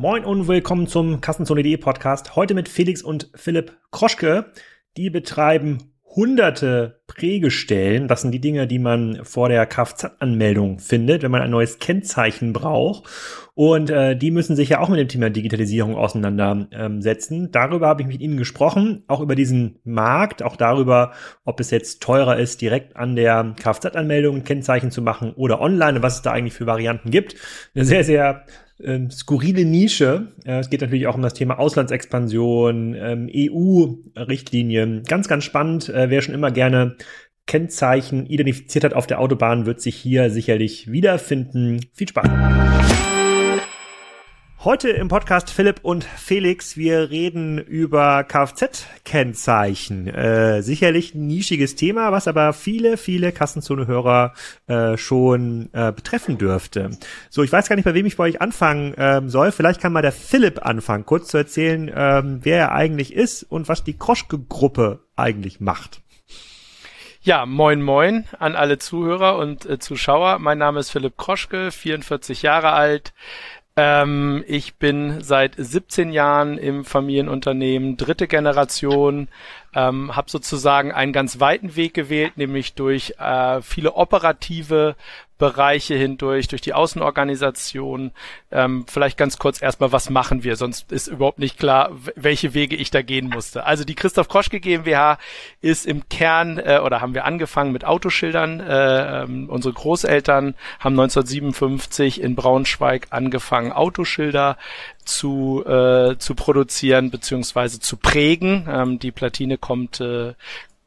Moin und willkommen zum Kassenzone.de Podcast. Heute mit Felix und Philipp Kroschke. Die betreiben hunderte Prägestellen. Das sind die Dinge, die man vor der Kfz-Anmeldung findet, wenn man ein neues Kennzeichen braucht. Und äh, die müssen sich ja auch mit dem Thema Digitalisierung auseinandersetzen. Ähm, darüber habe ich mit Ihnen gesprochen, auch über diesen Markt, auch darüber, ob es jetzt teurer ist, direkt an der Kfz-Anmeldung ein Kennzeichen zu machen oder online und was es da eigentlich für Varianten gibt. Eine sehr, sehr ähm, skurrile Nische. Äh, es geht natürlich auch um das Thema Auslandsexpansion, ähm, EU-Richtlinien. Ganz, ganz spannend. Äh, wer schon immer gerne Kennzeichen identifiziert hat auf der Autobahn, wird sich hier sicherlich wiederfinden. Viel Spaß! Heute im Podcast Philipp und Felix. Wir reden über Kfz-Kennzeichen. Äh, sicherlich ein nischiges Thema, was aber viele, viele Kassenzone-Hörer äh, schon äh, betreffen dürfte. So, ich weiß gar nicht, bei wem ich bei euch anfangen ähm, soll. Vielleicht kann mal der Philipp anfangen, kurz zu erzählen, ähm, wer er eigentlich ist und was die Kroschke-Gruppe eigentlich macht. Ja, moin moin an alle Zuhörer und äh, Zuschauer. Mein Name ist Philipp Kroschke, 44 Jahre alt, ähm, ich bin seit 17 Jahren im Familienunternehmen, dritte Generation, ähm, habe sozusagen einen ganz weiten Weg gewählt, nämlich durch äh, viele operative Bereiche hindurch, durch die Außenorganisation. Ähm, vielleicht ganz kurz erstmal, was machen wir? Sonst ist überhaupt nicht klar, welche Wege ich da gehen musste. Also die Christoph Kroschke GmbH ist im Kern, äh, oder haben wir angefangen mit Autoschildern. Äh, ähm, unsere Großeltern haben 1957 in Braunschweig angefangen, Autoschilder zu, äh, zu produzieren beziehungsweise zu prägen. Ähm, die Platine kommt äh,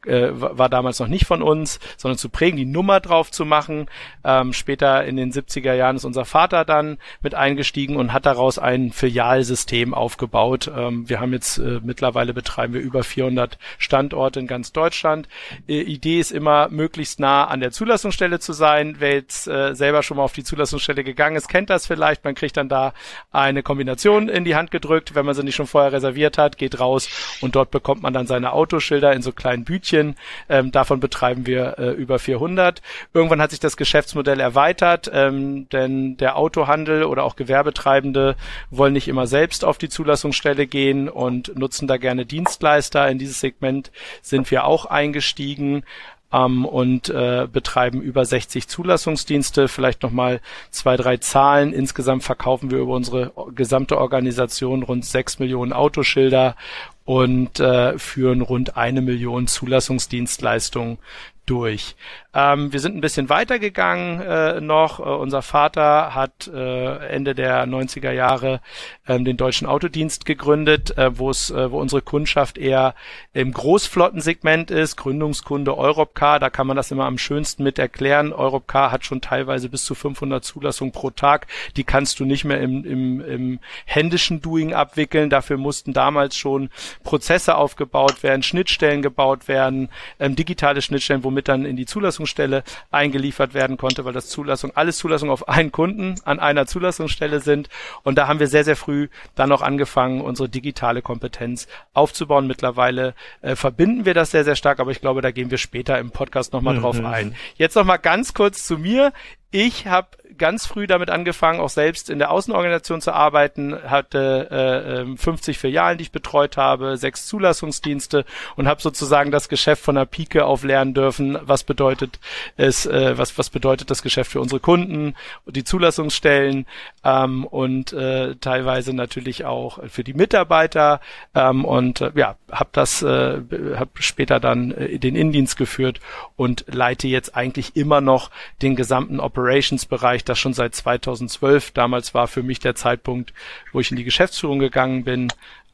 äh, war damals noch nicht von uns, sondern zu prägen, die Nummer drauf zu machen. Ähm, später in den 70er Jahren ist unser Vater dann mit eingestiegen und hat daraus ein Filialsystem aufgebaut. Ähm, wir haben jetzt äh, mittlerweile betreiben wir über 400 Standorte in ganz Deutschland. Äh, Idee ist immer, möglichst nah an der Zulassungsstelle zu sein. Wer jetzt äh, selber schon mal auf die Zulassungsstelle gegangen ist, kennt das vielleicht. Man kriegt dann da eine Kombination in die Hand gedrückt. Wenn man sie nicht schon vorher reserviert hat, geht raus und dort bekommt man dann seine Autoschilder in so kleinen Bütchen Stückchen. Ähm, davon betreiben wir äh, über 400. Irgendwann hat sich das Geschäftsmodell erweitert, ähm, denn der Autohandel oder auch Gewerbetreibende wollen nicht immer selbst auf die Zulassungsstelle gehen und nutzen da gerne Dienstleister. In dieses Segment sind wir auch eingestiegen ähm, und äh, betreiben über 60 Zulassungsdienste. Vielleicht nochmal zwei, drei Zahlen. Insgesamt verkaufen wir über unsere gesamte Organisation rund sechs Millionen Autoschilder und äh, führen rund eine Million Zulassungsdienstleistungen durch. Ähm, wir sind ein bisschen weitergegangen äh, noch. Äh, unser Vater hat äh, Ende der 90er Jahre ähm, den Deutschen Autodienst gegründet, äh, wo es, äh, wo unsere Kundschaft eher im Großflottensegment ist. Gründungskunde Europcar, da kann man das immer am schönsten mit erklären. Europcar hat schon teilweise bis zu 500 Zulassungen pro Tag. Die kannst du nicht mehr im, im, im händischen Doing abwickeln. Dafür mussten damals schon Prozesse aufgebaut werden, Schnittstellen gebaut werden, ähm, digitale Schnittstellen, womit dann in die Zulassung Zulassungsstelle eingeliefert werden konnte, weil das Zulassung, alles Zulassung auf einen Kunden an einer Zulassungsstelle sind. Und da haben wir sehr, sehr früh dann noch angefangen, unsere digitale Kompetenz aufzubauen. Mittlerweile äh, verbinden wir das sehr, sehr stark, aber ich glaube, da gehen wir später im Podcast nochmal mhm. drauf ein. Jetzt nochmal ganz kurz zu mir. Ich habe ganz früh damit angefangen, auch selbst in der Außenorganisation zu arbeiten, hatte äh, 50 ähm, Filialen, die ich betreut habe, sechs Zulassungsdienste und habe sozusagen das Geschäft von der Pike auf lernen dürfen. Was bedeutet es, äh, was, was bedeutet das Geschäft für unsere Kunden, die Zulassungsstellen ähm, und äh, teilweise natürlich auch für die Mitarbeiter ähm, und äh, ja, habe das, äh, habe später dann äh, den Indienst geführt und leite jetzt eigentlich immer noch den gesamten Operations-Bereich ich das schon seit 2012. Damals war für mich der Zeitpunkt, wo ich in die Geschäftsführung gegangen bin.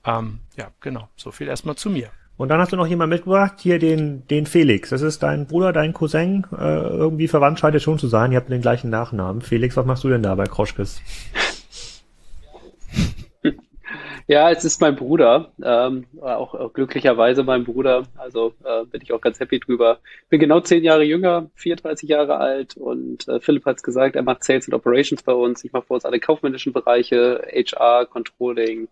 Ähm, ja, genau. So viel erstmal zu mir. Und dann hast du noch jemand mitgebracht, hier den, den Felix. Das ist dein Bruder, dein Cousin. Äh, irgendwie verwandt scheint es schon zu sein. Ihr habt den gleichen Nachnamen. Felix, was machst du denn da bei Kroschkes? Ja, es ist mein Bruder, ähm, auch, auch glücklicherweise mein Bruder, also äh, bin ich auch ganz happy drüber. Bin genau zehn Jahre jünger, 34 Jahre alt und äh, Philipp hat es gesagt, er macht Sales und Operations bei uns. Ich mache bei uns alle kaufmännischen Bereiche, HR, Controlling,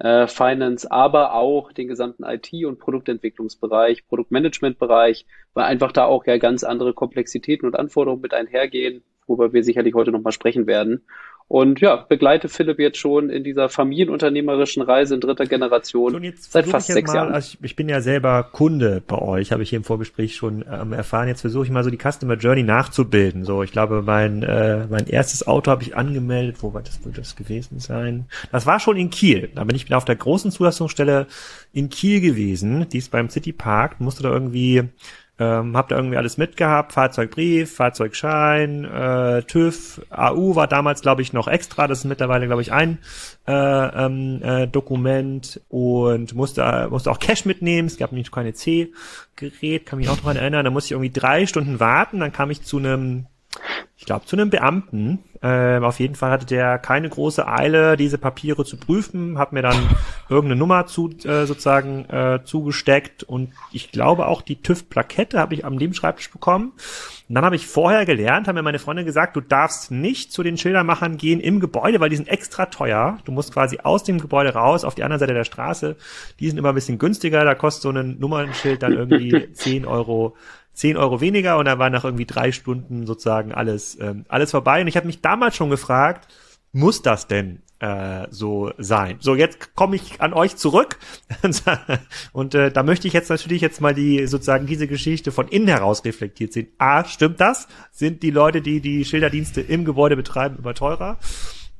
äh, Finance, aber auch den gesamten IT- und Produktentwicklungsbereich, Produktmanagementbereich, weil einfach da auch ja ganz andere Komplexitäten und Anforderungen mit einhergehen, worüber wir sicherlich heute nochmal sprechen werden. Und ja, begleite Philipp jetzt schon in dieser familienunternehmerischen Reise in dritter Generation so, seit fast sechs mal, Jahren. Also ich bin ja selber Kunde bei euch, habe ich hier im Vorgespräch schon ähm, erfahren. Jetzt versuche ich mal so die Customer Journey nachzubilden. So, ich glaube, mein äh, mein erstes Auto habe ich angemeldet. Wo war das, wird das gewesen sein? Das war schon in Kiel. Da bin ich auf der großen Zulassungsstelle in Kiel gewesen. Die ist beim City Park. Musste da irgendwie ähm, hab da irgendwie alles mitgehabt, Fahrzeugbrief, Fahrzeugschein, äh, TÜV, AU war damals, glaube ich, noch extra, das ist mittlerweile, glaube ich, ein äh, ähm, äh, Dokument. Und musste, musste auch Cash mitnehmen, es gab nicht keine C-Gerät, kann mich auch daran erinnern, da musste ich irgendwie drei Stunden warten, dann kam ich zu einem ich glaube, zu einem Beamten. Ähm, auf jeden Fall hatte der keine große Eile, diese Papiere zu prüfen, hat mir dann irgendeine Nummer zu, äh, sozusagen äh, zugesteckt und ich glaube auch die TÜV-Plakette habe ich am Nebenschreibtisch bekommen. Und dann habe ich vorher gelernt, haben mir meine Freunde gesagt, du darfst nicht zu den Schildermachern gehen im Gebäude, weil die sind extra teuer. Du musst quasi aus dem Gebäude raus auf die andere Seite der Straße. Die sind immer ein bisschen günstiger, da kostet so ein Nummernschild dann irgendwie 10 Euro 10 Euro weniger und dann war nach irgendwie drei Stunden sozusagen alles, ähm, alles vorbei. Und ich habe mich damals schon gefragt, muss das denn äh, so sein? So, jetzt komme ich an euch zurück und äh, da möchte ich jetzt natürlich jetzt mal die sozusagen diese Geschichte von innen heraus reflektiert sehen. A, stimmt das? Sind die Leute, die die Schilderdienste im Gebäude betreiben, immer teurer?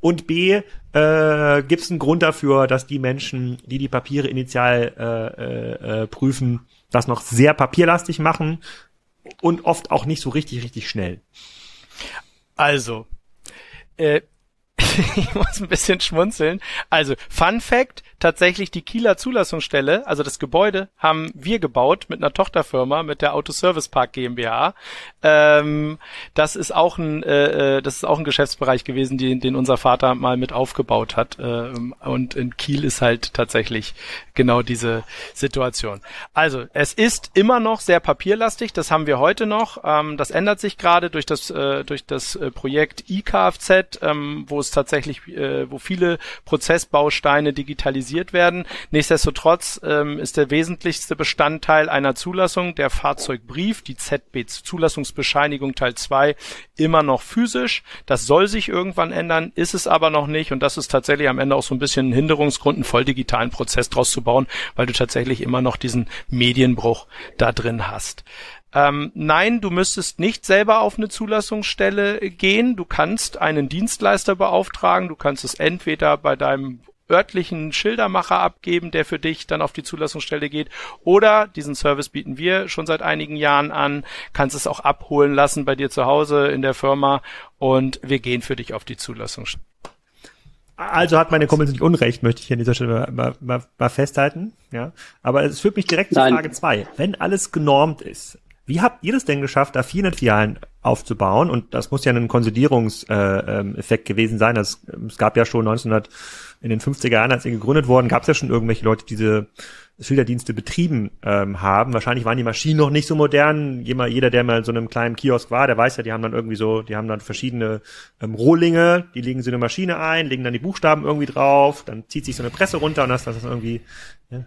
Und B, äh, gibt es einen Grund dafür, dass die Menschen, die die Papiere initial äh, äh, äh prüfen, das noch sehr papierlastig machen und oft auch nicht so richtig, richtig schnell. Also, äh, ich muss ein bisschen schmunzeln. Also, Fun Fact, tatsächlich die Kieler Zulassungsstelle, also das Gebäude, haben wir gebaut mit einer Tochterfirma, mit der Autoservice Park GmbH. Ähm, das ist auch ein, äh, äh, das ist auch ein Geschäftsbereich gewesen, den, den unser Vater mal mit aufgebaut hat. Ähm, und in Kiel ist halt tatsächlich genau diese Situation. Also es ist immer noch sehr papierlastig. Das haben wir heute noch. Ähm, das ändert sich gerade durch das äh, durch das äh, Projekt IKFZ, ähm, wo es tatsächlich, äh, wo viele Prozessbausteine digitalisiert realisiert werden. Nichtsdestotrotz ähm, ist der wesentlichste Bestandteil einer Zulassung der Fahrzeugbrief, die ZB Zulassungsbescheinigung Teil 2, immer noch physisch. Das soll sich irgendwann ändern, ist es aber noch nicht und das ist tatsächlich am Ende auch so ein bisschen ein Hinderungsgrund, einen voll digitalen Prozess draus zu bauen, weil du tatsächlich immer noch diesen Medienbruch da drin hast. Ähm, nein, du müsstest nicht selber auf eine Zulassungsstelle gehen. Du kannst einen Dienstleister beauftragen. Du kannst es entweder bei deinem örtlichen Schildermacher abgeben, der für dich dann auf die Zulassungsstelle geht. Oder diesen Service bieten wir schon seit einigen Jahren an, kannst es auch abholen lassen bei dir zu Hause in der Firma und wir gehen für dich auf die Zulassungsstelle. Also hat meine Kumpel nicht Unrecht, möchte ich an dieser Stelle mal, mal, mal festhalten. Ja, aber es führt mich direkt Nein. zu Frage zwei. Wenn alles genormt ist, wie habt ihr das denn geschafft, da 400 Filialen aufzubauen? Und das muss ja ein Konsolidierungseffekt äh, ähm, gewesen sein. Das, es gab ja schon 1900 in den 50er Jahren, als sie gegründet wurden, gab es ja schon irgendwelche Leute, die diese Schilderdienste betrieben ähm, haben. Wahrscheinlich waren die Maschinen noch nicht so modern. Jeder, der mal in so einem kleinen Kiosk war, der weiß ja, die haben dann irgendwie so, die haben dann verschiedene ähm, Rohlinge, die legen so eine Maschine ein, legen dann die Buchstaben irgendwie drauf, dann zieht sich so eine Presse runter und das, das ist irgendwie. Ja.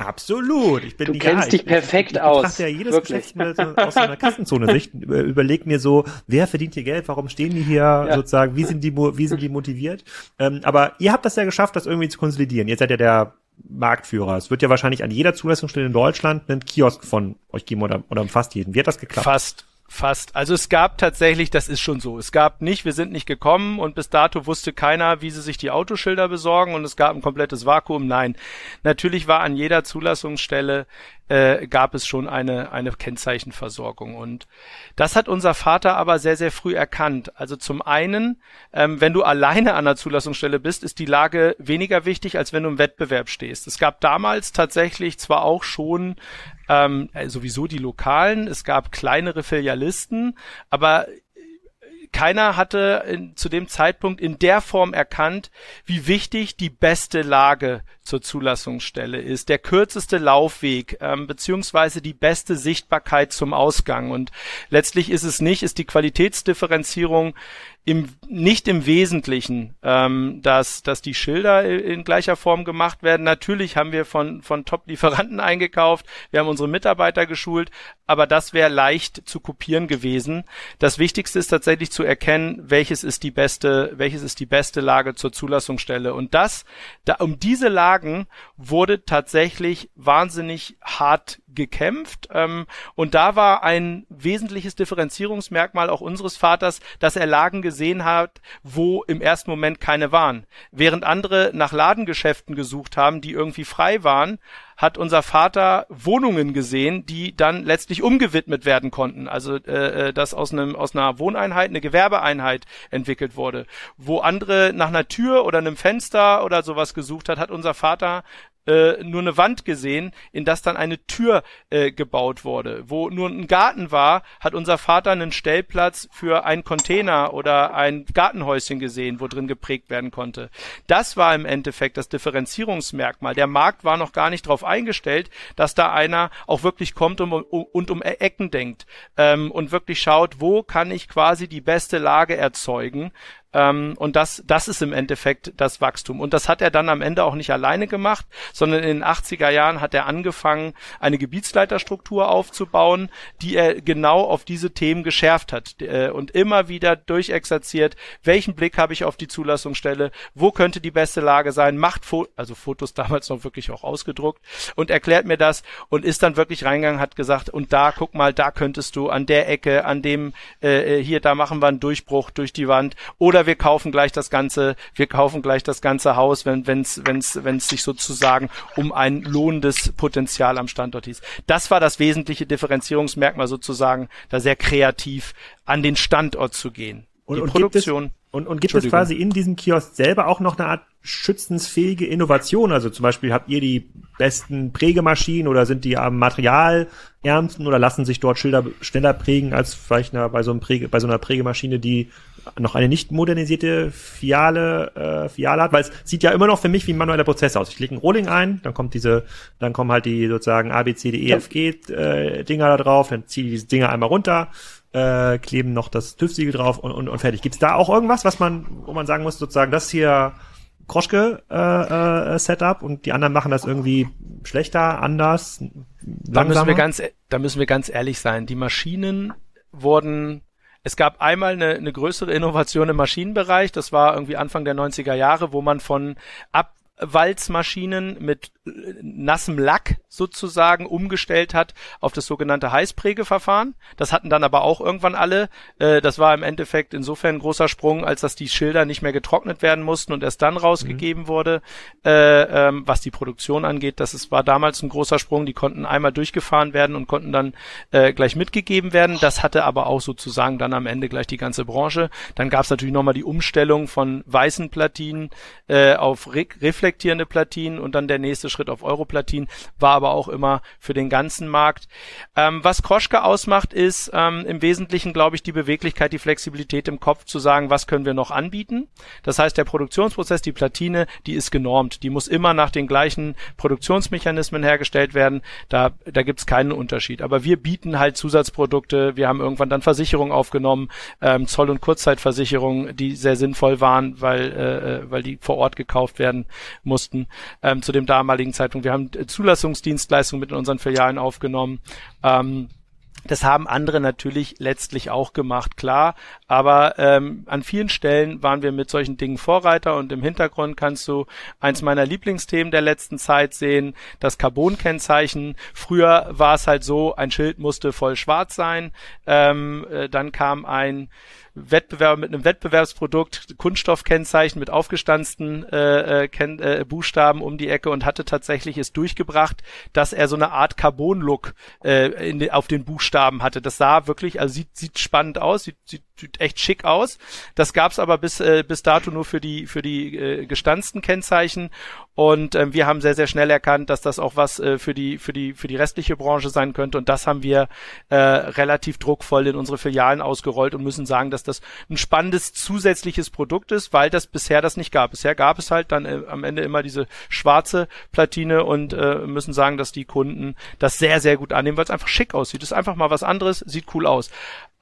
Absolut. Ich bin du kennst ja, dich ich, perfekt ich, aus. Ich ja jedes Wirklich. Geschäft so, aus einer Kassenzone-Sicht. Überleg mir so, wer verdient hier Geld? Warum stehen die hier ja. sozusagen? Wie sind die, wie sind die motiviert? Ähm, aber ihr habt das ja geschafft, das irgendwie zu konsolidieren. Ihr seid ja der Marktführer. Es wird ja wahrscheinlich an jeder Zulassungsstelle in Deutschland einen Kiosk von euch geben oder, oder fast jeden. Wie hat das geklappt? Fast. Fast. Also es gab tatsächlich, das ist schon so. Es gab nicht, wir sind nicht gekommen und bis dato wusste keiner, wie sie sich die Autoschilder besorgen und es gab ein komplettes Vakuum. Nein. Natürlich war an jeder Zulassungsstelle äh, gab es schon eine, eine Kennzeichenversorgung. Und das hat unser Vater aber sehr, sehr früh erkannt. Also zum einen, ähm, wenn du alleine an der Zulassungsstelle bist, ist die Lage weniger wichtig, als wenn du im Wettbewerb stehst. Es gab damals tatsächlich zwar auch schon ähm, äh, sowieso die Lokalen, es gab kleinere Filialisten, aber keiner hatte in, zu dem Zeitpunkt in der Form erkannt, wie wichtig die beste Lage zur Zulassungsstelle ist, der kürzeste Laufweg ähm, beziehungsweise die beste Sichtbarkeit zum Ausgang. Und letztlich ist es nicht, ist die Qualitätsdifferenzierung im, nicht im Wesentlichen, ähm, dass, dass die Schilder in gleicher Form gemacht werden. Natürlich haben wir von, von Top-Lieferanten eingekauft, wir haben unsere Mitarbeiter geschult, aber das wäre leicht zu kopieren gewesen. Das Wichtigste ist tatsächlich zu erkennen, welches ist die beste, welches ist die beste Lage zur Zulassungsstelle. Und das, da, um diese Lagen wurde tatsächlich wahnsinnig hart gekämpft. Ähm, und da war ein wesentliches Differenzierungsmerkmal auch unseres Vaters, dass er Lagen gesehen hat, wo im ersten Moment keine waren. Während andere nach Ladengeschäften gesucht haben, die irgendwie frei waren, hat unser Vater Wohnungen gesehen, die dann letztlich umgewidmet werden konnten. Also äh, äh, dass aus einem aus einer Wohneinheit eine Gewerbeeinheit entwickelt wurde. Wo andere nach einer Tür oder einem Fenster oder sowas gesucht hat, hat unser Vater äh, nur eine Wand gesehen, in das dann eine Tür äh, gebaut wurde. Wo nur ein Garten war, hat unser Vater einen Stellplatz für einen Container oder ein Gartenhäuschen gesehen, wo drin geprägt werden konnte. Das war im Endeffekt das Differenzierungsmerkmal. Der Markt war noch gar nicht darauf eingestellt, dass da einer auch wirklich kommt und um, und um Ecken denkt ähm, und wirklich schaut, wo kann ich quasi die beste Lage erzeugen ähm, und das, das ist im Endeffekt das Wachstum. Und das hat er dann am Ende auch nicht alleine gemacht, sondern in den 80er Jahren hat er angefangen, eine Gebietsleiterstruktur aufzubauen, die er genau auf diese Themen geschärft hat äh, und immer wieder durchexerziert, welchen Blick habe ich auf die Zulassungsstelle, wo könnte die beste Lage sein, macht Fo also Fotos damals noch wirklich auch ausgedruckt und erklärt mir das und ist dann wirklich reingegangen, hat gesagt, und da, guck mal, da könntest du an der Ecke, an dem, äh, äh hier, da machen wir einen Durchbruch durch die Wand oder oder wir kaufen gleich das ganze, wir kaufen gleich das ganze Haus, wenn wenn's wenn's wenn's sich sozusagen um ein lohnendes Potenzial am Standort hieß. Das war das wesentliche Differenzierungsmerkmal sozusagen, da sehr kreativ an den Standort zu gehen. Und, Die und Produktion. Und, und gibt es quasi in diesem Kiosk selber auch noch eine Art schützensfähige Innovation? Also zum Beispiel habt ihr die besten Prägemaschinen oder sind die am Materialärmsten oder lassen sich dort Schilder schneller prägen als vielleicht bei so, einem Präge, bei so einer Prägemaschine, die noch eine nicht modernisierte Fiale, äh, Fiale hat, weil es sieht ja immer noch für mich wie ein manueller Prozess aus. Ich lege ein Rolling ein, dann kommt diese, dann kommen halt die sozusagen A, B, C, D, E, F, G äh, Dinger da drauf, dann ziehe ich diese Dinger einmal runter, äh, kleben noch das TÜV-Siegel drauf und, und, und fertig. Gibt's da auch irgendwas, was man, wo man sagen muss, sozusagen, das hier Kroschke äh, äh, Setup und die anderen machen das irgendwie schlechter, anders, langsamer? Da müssen wir ganz, da müssen wir ganz ehrlich sein. Die Maschinen wurden es gab einmal eine, eine größere Innovation im Maschinenbereich, das war irgendwie Anfang der 90er Jahre, wo man von ab Walzmaschinen mit nassem Lack sozusagen umgestellt hat auf das sogenannte Heißprägeverfahren. Das hatten dann aber auch irgendwann alle. Äh, das war im Endeffekt insofern ein großer Sprung, als dass die Schilder nicht mehr getrocknet werden mussten und erst dann rausgegeben mhm. wurde. Äh, ähm, was die Produktion angeht, das ist, war damals ein großer Sprung. Die konnten einmal durchgefahren werden und konnten dann gleich mitgegeben werden. Das hatte aber auch sozusagen dann am Ende gleich die ganze Branche. Dann gab es natürlich nochmal die Umstellung von weißen Platinen auf Re reflektierende Platinen und dann der nächste Schritt auf Europlatinen, war aber auch immer für den ganzen Markt. Ähm, was Kroschke ausmacht, ist ähm, im Wesentlichen, glaube ich, die Beweglichkeit, die Flexibilität im Kopf zu sagen, was können wir noch anbieten. Das heißt, der Produktionsprozess, die Platine, die ist genormt. Die muss immer nach den gleichen Produktionsmechanismen hergestellt werden. Da, da gibt es keinen Unterschied. Aber wir bieten halt Zusatzprodukte. Wir haben irgendwann dann Versicherungen aufgenommen, ähm, Zoll- und Kurzzeitversicherungen, die sehr sinnvoll waren, weil, äh, äh weil die vor Ort gekauft werden mussten ähm, zu dem damaligen Zeitpunkt. Wir haben Zulassungsdienstleistungen mit in unseren Filialen aufgenommen. Ähm, das haben andere natürlich letztlich auch gemacht, klar. Aber ähm, an vielen Stellen waren wir mit solchen Dingen Vorreiter und im Hintergrund kannst du eins meiner Lieblingsthemen der letzten Zeit sehen, das Carbon-Kennzeichen. Früher war es halt so, ein Schild musste voll schwarz sein. Ähm, äh, dann kam ein Wettbewerber mit einem Wettbewerbsprodukt, Kunststoffkennzeichen mit aufgestanzten äh, äh, äh, Buchstaben um die Ecke und hatte tatsächlich es durchgebracht, dass er so eine Art Carbon-Look äh, in, auf den Buchstaben hatte. Das sah wirklich, also sieht, sieht spannend aus, sieht, sieht sieht echt schick aus. Das gab's aber bis äh, bis dato nur für die für die äh, gestanzten Kennzeichen und ähm, wir haben sehr sehr schnell erkannt, dass das auch was äh, für die für die für die restliche Branche sein könnte und das haben wir äh, relativ druckvoll in unsere Filialen ausgerollt und müssen sagen, dass das ein spannendes zusätzliches Produkt ist, weil das bisher das nicht gab. Bisher gab es halt dann äh, am Ende immer diese schwarze Platine und äh, müssen sagen, dass die Kunden das sehr sehr gut annehmen, weil es einfach schick aussieht. Es ist einfach mal was anderes, sieht cool aus.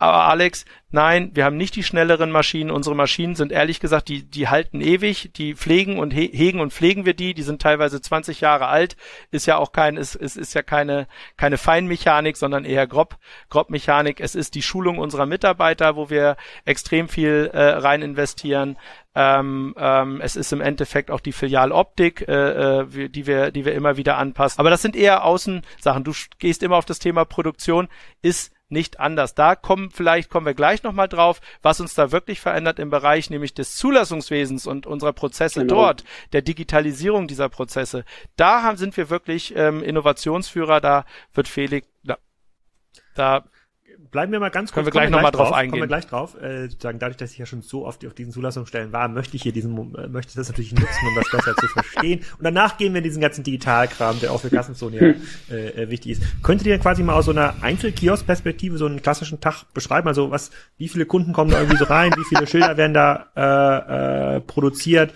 Aber Alex, nein, wir haben nicht die schnelleren Maschinen. Unsere Maschinen sind ehrlich gesagt, die, die halten ewig, die pflegen und hegen und pflegen wir die. Die sind teilweise 20 Jahre alt. Ist ja auch kein, es ist, ist, ist ja keine, keine Feinmechanik, sondern eher Grob, Grobmechanik. Es ist die Schulung unserer Mitarbeiter, wo wir extrem viel äh, rein investieren. Ähm, ähm, es ist im Endeffekt auch die Filialoptik, äh, äh, die wir, die wir immer wieder anpassen. Aber das sind eher Außensachen. Du gehst immer auf das Thema Produktion, ist nicht anders. Da kommen, vielleicht kommen wir gleich nochmal drauf, was uns da wirklich verändert im Bereich nämlich des Zulassungswesens und unserer Prozesse genau. dort, der Digitalisierung dieser Prozesse. Da haben, sind wir wirklich ähm, Innovationsführer, da wird Felix, da, da bleiben wir mal ganz kurz. Können wir gleich nochmal drauf, drauf eingehen. Kommen wir gleich drauf. Äh, sagen, dadurch, dass ich ja schon so oft auf diesen Zulassungsstellen war, möchte ich hier diesen, äh, möchte ich das natürlich nutzen, um das besser zu verstehen. Und danach gehen wir in diesen ganzen Digitalkram, der auch für Kassenzone ja, äh, äh, wichtig ist. Könntet ihr quasi mal aus so einer Einzelkiosk-Perspektive so einen klassischen Tag beschreiben? Also was, wie viele Kunden kommen da irgendwie so rein? Wie viele Schilder werden da äh, äh, produziert?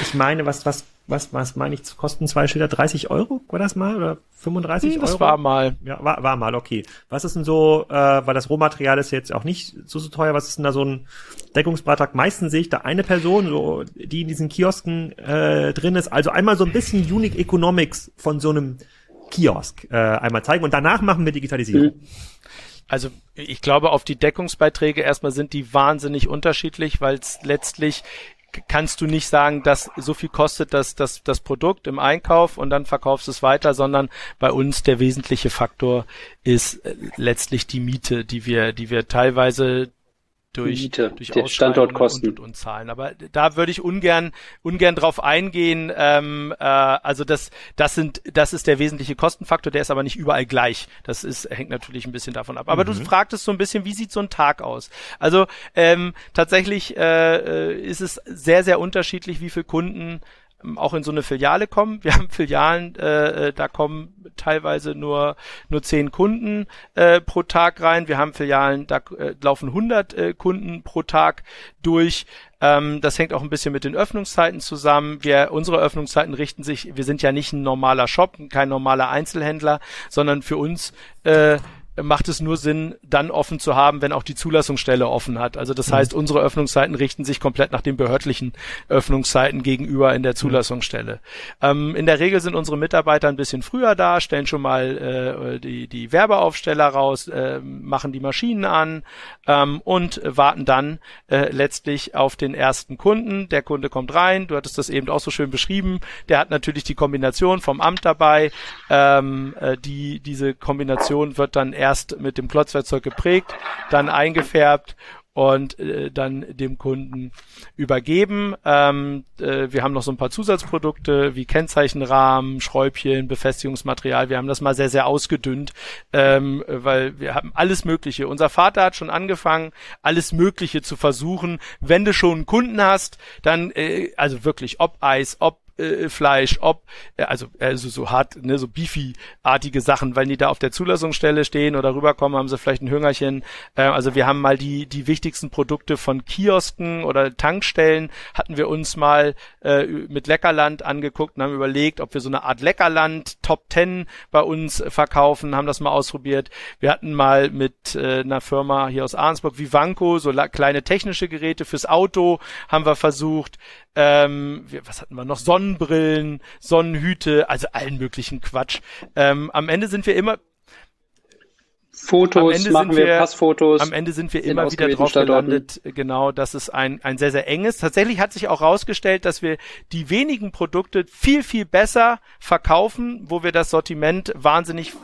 Ich meine, was, was was, was meine ich, kosten zwei Schilder 30 Euro, war das mal? Oder 35 hm, das Euro? Das war mal. Ja, war, war mal, okay. Was ist denn so, äh, weil das Rohmaterial ist jetzt auch nicht so, so teuer, was ist denn da so ein Deckungsbeitrag? Meistens sehe ich da eine Person, so, die in diesen Kiosken äh, drin ist. Also einmal so ein bisschen Unique Economics von so einem Kiosk äh, einmal zeigen und danach machen wir Digitalisierung. Mhm. Also ich glaube, auf die Deckungsbeiträge erstmal sind die wahnsinnig unterschiedlich, weil es letztlich kannst du nicht sagen, dass so viel kostet das, das, das Produkt im Einkauf und dann verkaufst du es weiter, sondern bei uns der wesentliche Faktor ist äh, letztlich die Miete, die wir, die wir teilweise durch, Miete, durch Standortkosten und, und, und, Zahlen. Aber da würde ich ungern, ungern drauf eingehen. Ähm, äh, also das, das sind, das ist der wesentliche Kostenfaktor, der ist aber nicht überall gleich. Das ist, hängt natürlich ein bisschen davon ab. Aber mhm. du fragtest so ein bisschen, wie sieht so ein Tag aus? Also ähm, tatsächlich äh, äh ist es sehr, sehr unterschiedlich, wie viele Kunden auch in so eine Filiale kommen. Wir haben Filialen, äh, äh, da kommen teilweise nur nur zehn Kunden äh, pro Tag rein. Wir haben Filialen, da äh, laufen 100 äh, Kunden pro Tag durch. Ähm, das hängt auch ein bisschen mit den Öffnungszeiten zusammen. Wir, unsere Öffnungszeiten richten sich, wir sind ja nicht ein normaler Shop, kein normaler Einzelhändler, sondern für uns äh, macht es nur Sinn, dann offen zu haben, wenn auch die Zulassungsstelle offen hat. Also das mhm. heißt, unsere Öffnungszeiten richten sich komplett nach den behördlichen Öffnungszeiten gegenüber in der mhm. Zulassungsstelle. Ähm, in der Regel sind unsere Mitarbeiter ein bisschen früher da, stellen schon mal äh, die, die Werbeaufsteller raus, äh, machen die Maschinen an ähm, und warten dann äh, letztlich auf den ersten Kunden. Der Kunde kommt rein, du hattest das eben auch so schön beschrieben. Der hat natürlich die Kombination vom Amt dabei. Ähm, äh, die, diese Kombination wird dann erst mit dem Klotzwerkzeug geprägt, dann eingefärbt und äh, dann dem Kunden übergeben. Ähm, äh, wir haben noch so ein paar Zusatzprodukte wie Kennzeichenrahmen, Schräubchen, Befestigungsmaterial. Wir haben das mal sehr, sehr ausgedünnt, ähm, weil wir haben alles Mögliche. Unser Vater hat schon angefangen, alles Mögliche zu versuchen. Wenn du schon einen Kunden hast, dann, äh, also wirklich, ob Eis, ob äh, Fleisch, ob, äh, also, also so hart, ne, so Beefy-artige Sachen, weil die da auf der Zulassungsstelle stehen oder rüberkommen, haben sie vielleicht ein Hüngerchen. Äh, also wir haben mal die, die wichtigsten Produkte von Kiosken oder Tankstellen, hatten wir uns mal äh, mit Leckerland angeguckt und haben überlegt, ob wir so eine Art Leckerland Top 10 bei uns verkaufen, haben das mal ausprobiert. Wir hatten mal mit äh, einer Firma hier aus Arnsburg, Vivanco, so kleine technische Geräte fürs Auto haben wir versucht. Ähm, was hatten wir noch? Sonnenbrillen, Sonnenhüte, also allen möglichen Quatsch. Ähm, am Ende sind wir immer Fotos machen wir, wir, Passfotos. Am Ende sind wir immer wieder drauf gelandet, genau, dass es ein, ein sehr, sehr enges. Tatsächlich hat sich auch herausgestellt, dass wir die wenigen Produkte viel, viel besser verkaufen, wo wir das Sortiment wahnsinnig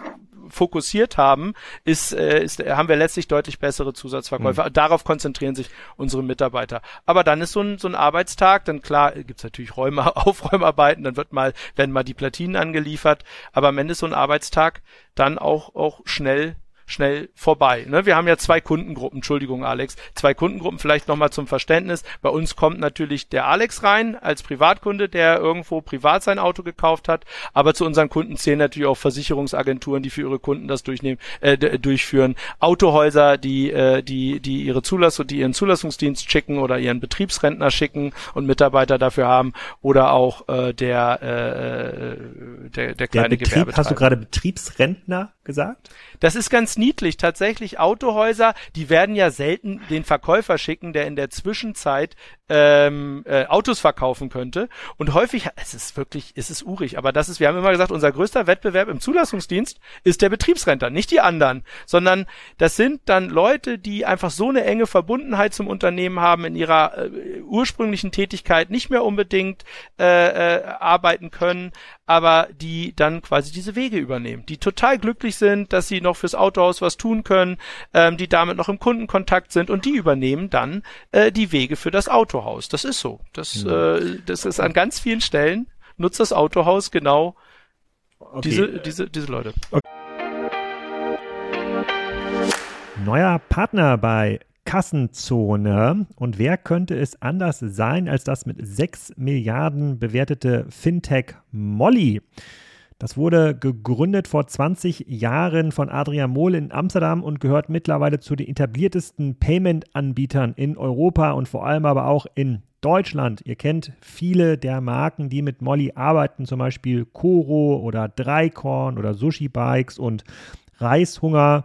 fokussiert haben, ist, äh, ist, haben wir letztlich deutlich bessere Zusatzverkäufe. Mhm. Darauf konzentrieren sich unsere Mitarbeiter. Aber dann ist so ein, so ein Arbeitstag, dann klar gibt's natürlich Räume, Aufräumarbeiten, dann wird mal, werden mal die Platinen angeliefert, aber am Ende ist so ein Arbeitstag dann auch, auch schnell schnell vorbei. Ne? Wir haben ja zwei Kundengruppen, Entschuldigung Alex, zwei Kundengruppen vielleicht nochmal zum Verständnis. Bei uns kommt natürlich der Alex rein als Privatkunde, der irgendwo privat sein Auto gekauft hat, aber zu unseren Kunden zählen natürlich auch Versicherungsagenturen, die für ihre Kunden das durchnehmen, äh, durchführen, Autohäuser, die, äh, die, die ihre Zulassung, die ihren Zulassungsdienst schicken oder ihren Betriebsrentner schicken und Mitarbeiter dafür haben oder auch äh, der, äh, der, der kleine der Betrieb, Hast du gerade Betriebsrentner gesagt? Das ist ganz niedlich. Tatsächlich Autohäuser, die werden ja selten den Verkäufer schicken, der in der Zwischenzeit ähm, äh, Autos verkaufen könnte. Und häufig, es ist wirklich, es ist urig, aber das ist, wir haben immer gesagt, unser größter Wettbewerb im Zulassungsdienst ist der Betriebsrenter, nicht die anderen, sondern das sind dann Leute, die einfach so eine enge Verbundenheit zum Unternehmen haben in ihrer äh, ursprünglichen Tätigkeit nicht mehr unbedingt äh, äh, arbeiten können, aber die dann quasi diese Wege übernehmen, die total glücklich sind, dass sie noch fürs Autohaus was tun können, ähm, die damit noch im Kundenkontakt sind und die übernehmen dann äh, die Wege für das Autohaus. Das ist so. Das, mhm. äh, das ist an ganz vielen Stellen nutzt das Autohaus genau okay. diese, diese, diese Leute. Okay. Neuer Partner bei Kassenzone. Und wer könnte es anders sein als das mit 6 Milliarden bewertete Fintech Molly? Das wurde gegründet vor 20 Jahren von Adrian Mohl in Amsterdam und gehört mittlerweile zu den etabliertesten Payment-Anbietern in Europa und vor allem aber auch in Deutschland. Ihr kennt viele der Marken, die mit Molly arbeiten, zum Beispiel Koro oder Dreikorn oder Sushi Bikes und Reishunger.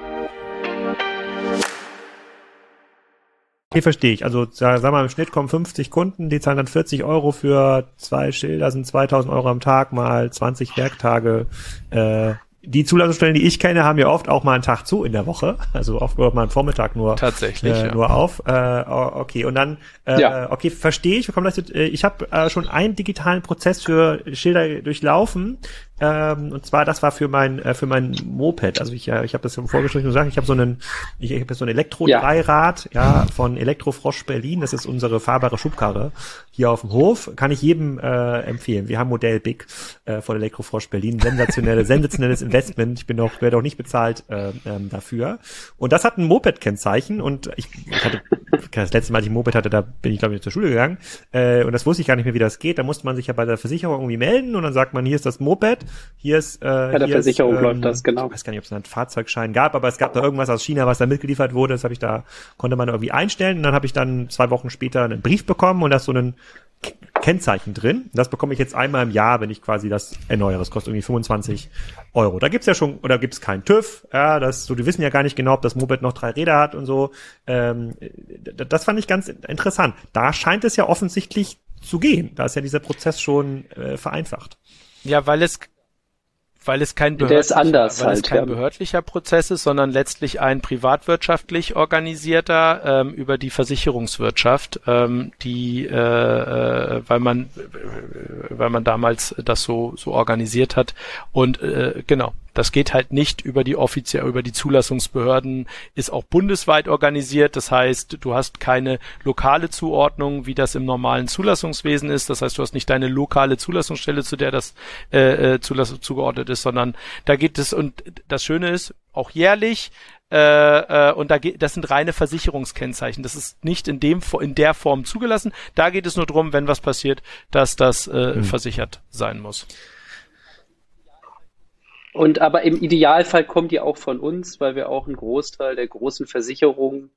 Okay, verstehe ich. Also sag mal, im Schnitt kommen 50 Kunden, die zahlen dann 40 Euro für zwei Schilder, sind 2000 Euro am Tag mal 20 Werktage. Äh, die Zulassungsstellen, die ich kenne, haben ja oft auch mal einen Tag zu in der Woche. Also oft mal einen Vormittag nur, Tatsächlich, äh, ja. nur auf. Äh, okay, und dann, äh, ja. okay, verstehe ich. Wir kommen gleich zu, äh, ich habe äh, schon einen digitalen Prozess für Schilder durchlaufen. Ähm, und zwar, das war für mein äh, für mein Moped. Also ich, äh, ich habe das im Vorgespräch gesagt. Ich habe so einen, ich, ich habe so ein Elektro-Dreirad, ja. ja, von Elektrofrosch Berlin. Das ist unsere fahrbare Schubkarre hier auf dem Hof. Kann ich jedem äh, empfehlen. Wir haben Modell Big äh, von Elektrofrosch Berlin. Sensationelle, sensationelles Investment. Ich bin auch werde auch nicht bezahlt äh, ähm, dafür. Und das hat ein Moped-Kennzeichen. Und ich, ich hatte das letzte Mal, als ich ein Moped hatte, da bin ich glaube ich zur Schule gegangen. Äh, und das wusste ich gar nicht mehr, wie das geht. Da musste man sich ja bei der Versicherung irgendwie melden und dann sagt man, hier ist das Moped hier ist. Äh, Bei der Versicherung ist, ähm, läuft das, genau. Ich weiß gar nicht, ob es einen Fahrzeugschein gab, aber es gab da irgendwas aus China, was da mitgeliefert wurde. Das habe ich da, konnte man irgendwie einstellen. Und dann habe ich dann zwei Wochen später einen Brief bekommen und da ist so ein Kennzeichen drin. Das bekomme ich jetzt einmal im Jahr, wenn ich quasi das erneuere. Das kostet irgendwie 25 Euro. Da gibt's ja schon, oder gibt's keinen TÜV. Ja, das, so, die wissen ja gar nicht genau, ob das Moped noch drei Räder hat und so. Ähm, das fand ich ganz interessant. Da scheint es ja offensichtlich zu gehen. Da ist ja dieser Prozess schon äh, vereinfacht. Ja, weil es weil es kein, behördlicher, anders weil halt, es kein ja. behördlicher Prozess ist, sondern letztlich ein privatwirtschaftlich organisierter ähm, über die Versicherungswirtschaft, ähm, die, äh, äh, weil man, weil man damals das so so organisiert hat und äh, genau, das geht halt nicht über die offiziell, über die Zulassungsbehörden, ist auch bundesweit organisiert. Das heißt, du hast keine lokale Zuordnung, wie das im normalen Zulassungswesen ist. Das heißt, du hast nicht deine lokale Zulassungsstelle, zu der das äh, äh Zulassung zugeordnet ist, sondern da geht es, und das Schöne ist, auch jährlich, äh, äh, und da geht, das sind reine Versicherungskennzeichen. Das ist nicht in dem in der Form zugelassen. Da geht es nur drum, wenn was passiert, dass das äh, hm. versichert sein muss. Und aber im Idealfall kommt die auch von uns, weil wir auch einen Großteil der großen Versicherungen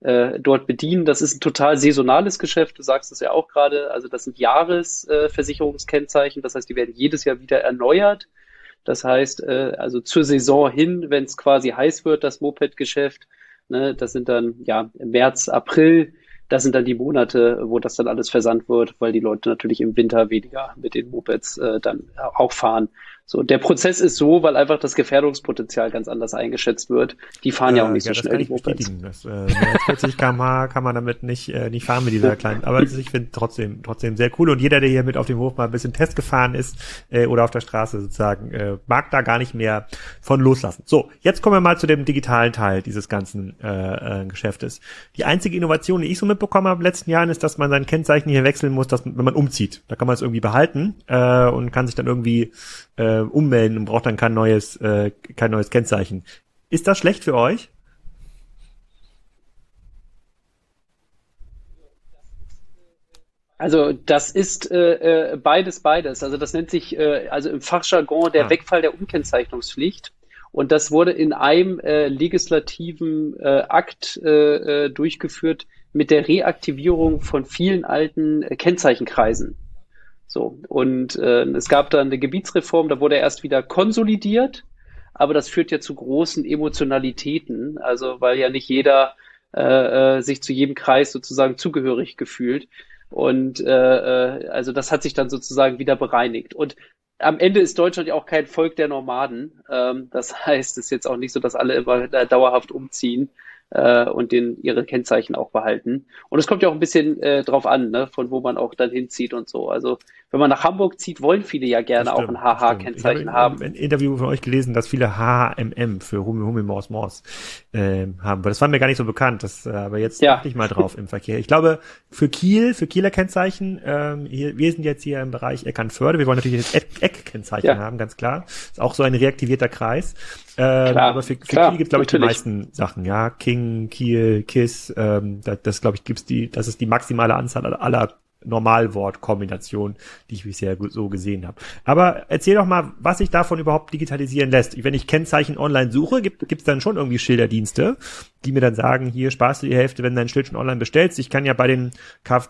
äh, dort bedienen. Das ist ein total saisonales Geschäft, du sagst es ja auch gerade. Also das sind Jahresversicherungskennzeichen, äh, das heißt, die werden jedes Jahr wieder erneuert. Das heißt, äh, also zur Saison hin, wenn es quasi heiß wird, das Moped-Geschäft, ne, das sind dann ja März, April, das sind dann die Monate, wo das dann alles versandt wird, weil die Leute natürlich im Winter weniger mit den Mopeds äh, dann auch fahren. So, der Prozess ist so, weil einfach das Gefährdungspotenzial ganz anders eingeschätzt wird. Die fahren äh, ja auch nicht so ja, schnell die Mopeds. Das, äh, als 40 km/h kann man damit nicht, äh, nicht fahren mit dieser kleinen. Aber ich finde trotzdem, trotzdem sehr cool. Und jeder, der hier mit auf dem Hof mal ein bisschen Test gefahren ist äh, oder auf der Straße sozusagen, äh, mag da gar nicht mehr von loslassen. So, jetzt kommen wir mal zu dem digitalen Teil dieses ganzen äh, äh, Geschäftes. Die einzige Innovation, die ich so mitbekommen habe in den letzten Jahren, ist, dass man sein Kennzeichen hier wechseln muss, dass, wenn man umzieht. Da kann man es irgendwie behalten äh, und kann sich dann irgendwie äh, ummelden und braucht dann kein neues, äh, kein neues Kennzeichen. Ist das schlecht für euch? Also das ist äh, äh, beides, beides. Also das nennt sich äh, also im Fachjargon der ah. Wegfall der Umkennzeichnungspflicht. Und das wurde in einem äh, legislativen äh, Akt äh, äh durchgeführt mit der Reaktivierung von vielen alten äh, Kennzeichenkreisen. So, und äh, es gab dann eine Gebietsreform, da wurde er erst wieder konsolidiert, aber das führt ja zu großen Emotionalitäten, also weil ja nicht jeder äh, äh, sich zu jedem Kreis sozusagen zugehörig gefühlt. Und äh, äh, also das hat sich dann sozusagen wieder bereinigt. Und am Ende ist Deutschland ja auch kein Volk der Nomaden. Ähm, das heißt, es ist jetzt auch nicht so, dass alle immer äh, dauerhaft umziehen äh, und den, ihre Kennzeichen auch behalten. Und es kommt ja auch ein bisschen äh, drauf an, ne, von wo man auch dann hinzieht und so. Also wenn man nach Hamburg zieht, wollen viele ja gerne stimmt, auch ein HH-Kennzeichen haben. Ich habe ein Interview von euch gelesen, dass viele HHMM für Hummel, Hummel, Maus, Maus äh, haben. Aber das war mir gar nicht so bekannt. Das, äh, aber jetzt ja. achte ich mal drauf im Verkehr. Ich glaube, für Kiel, für Kieler Kennzeichen, ähm, hier, wir sind jetzt hier im Bereich Eckernförde. Wir wollen natürlich das Eck-Kennzeichen ja. haben, ganz klar. Ist auch so ein reaktivierter Kreis. Ähm, aber für, für klar, Kiel gibt glaube ich, die meisten Sachen. Ja, King, Kiel, Kiss, ähm, das, das glaube ich, gibt's die, das ist die maximale Anzahl aller Normalwortkombination, die ich bisher so gesehen habe. Aber erzähl doch mal, was sich davon überhaupt digitalisieren lässt. Wenn ich Kennzeichen online suche, gibt es dann schon irgendwie Schilderdienste, die mir dann sagen, hier sparst du die Hälfte, wenn du dein Schild schon online bestellst. Ich kann ja bei den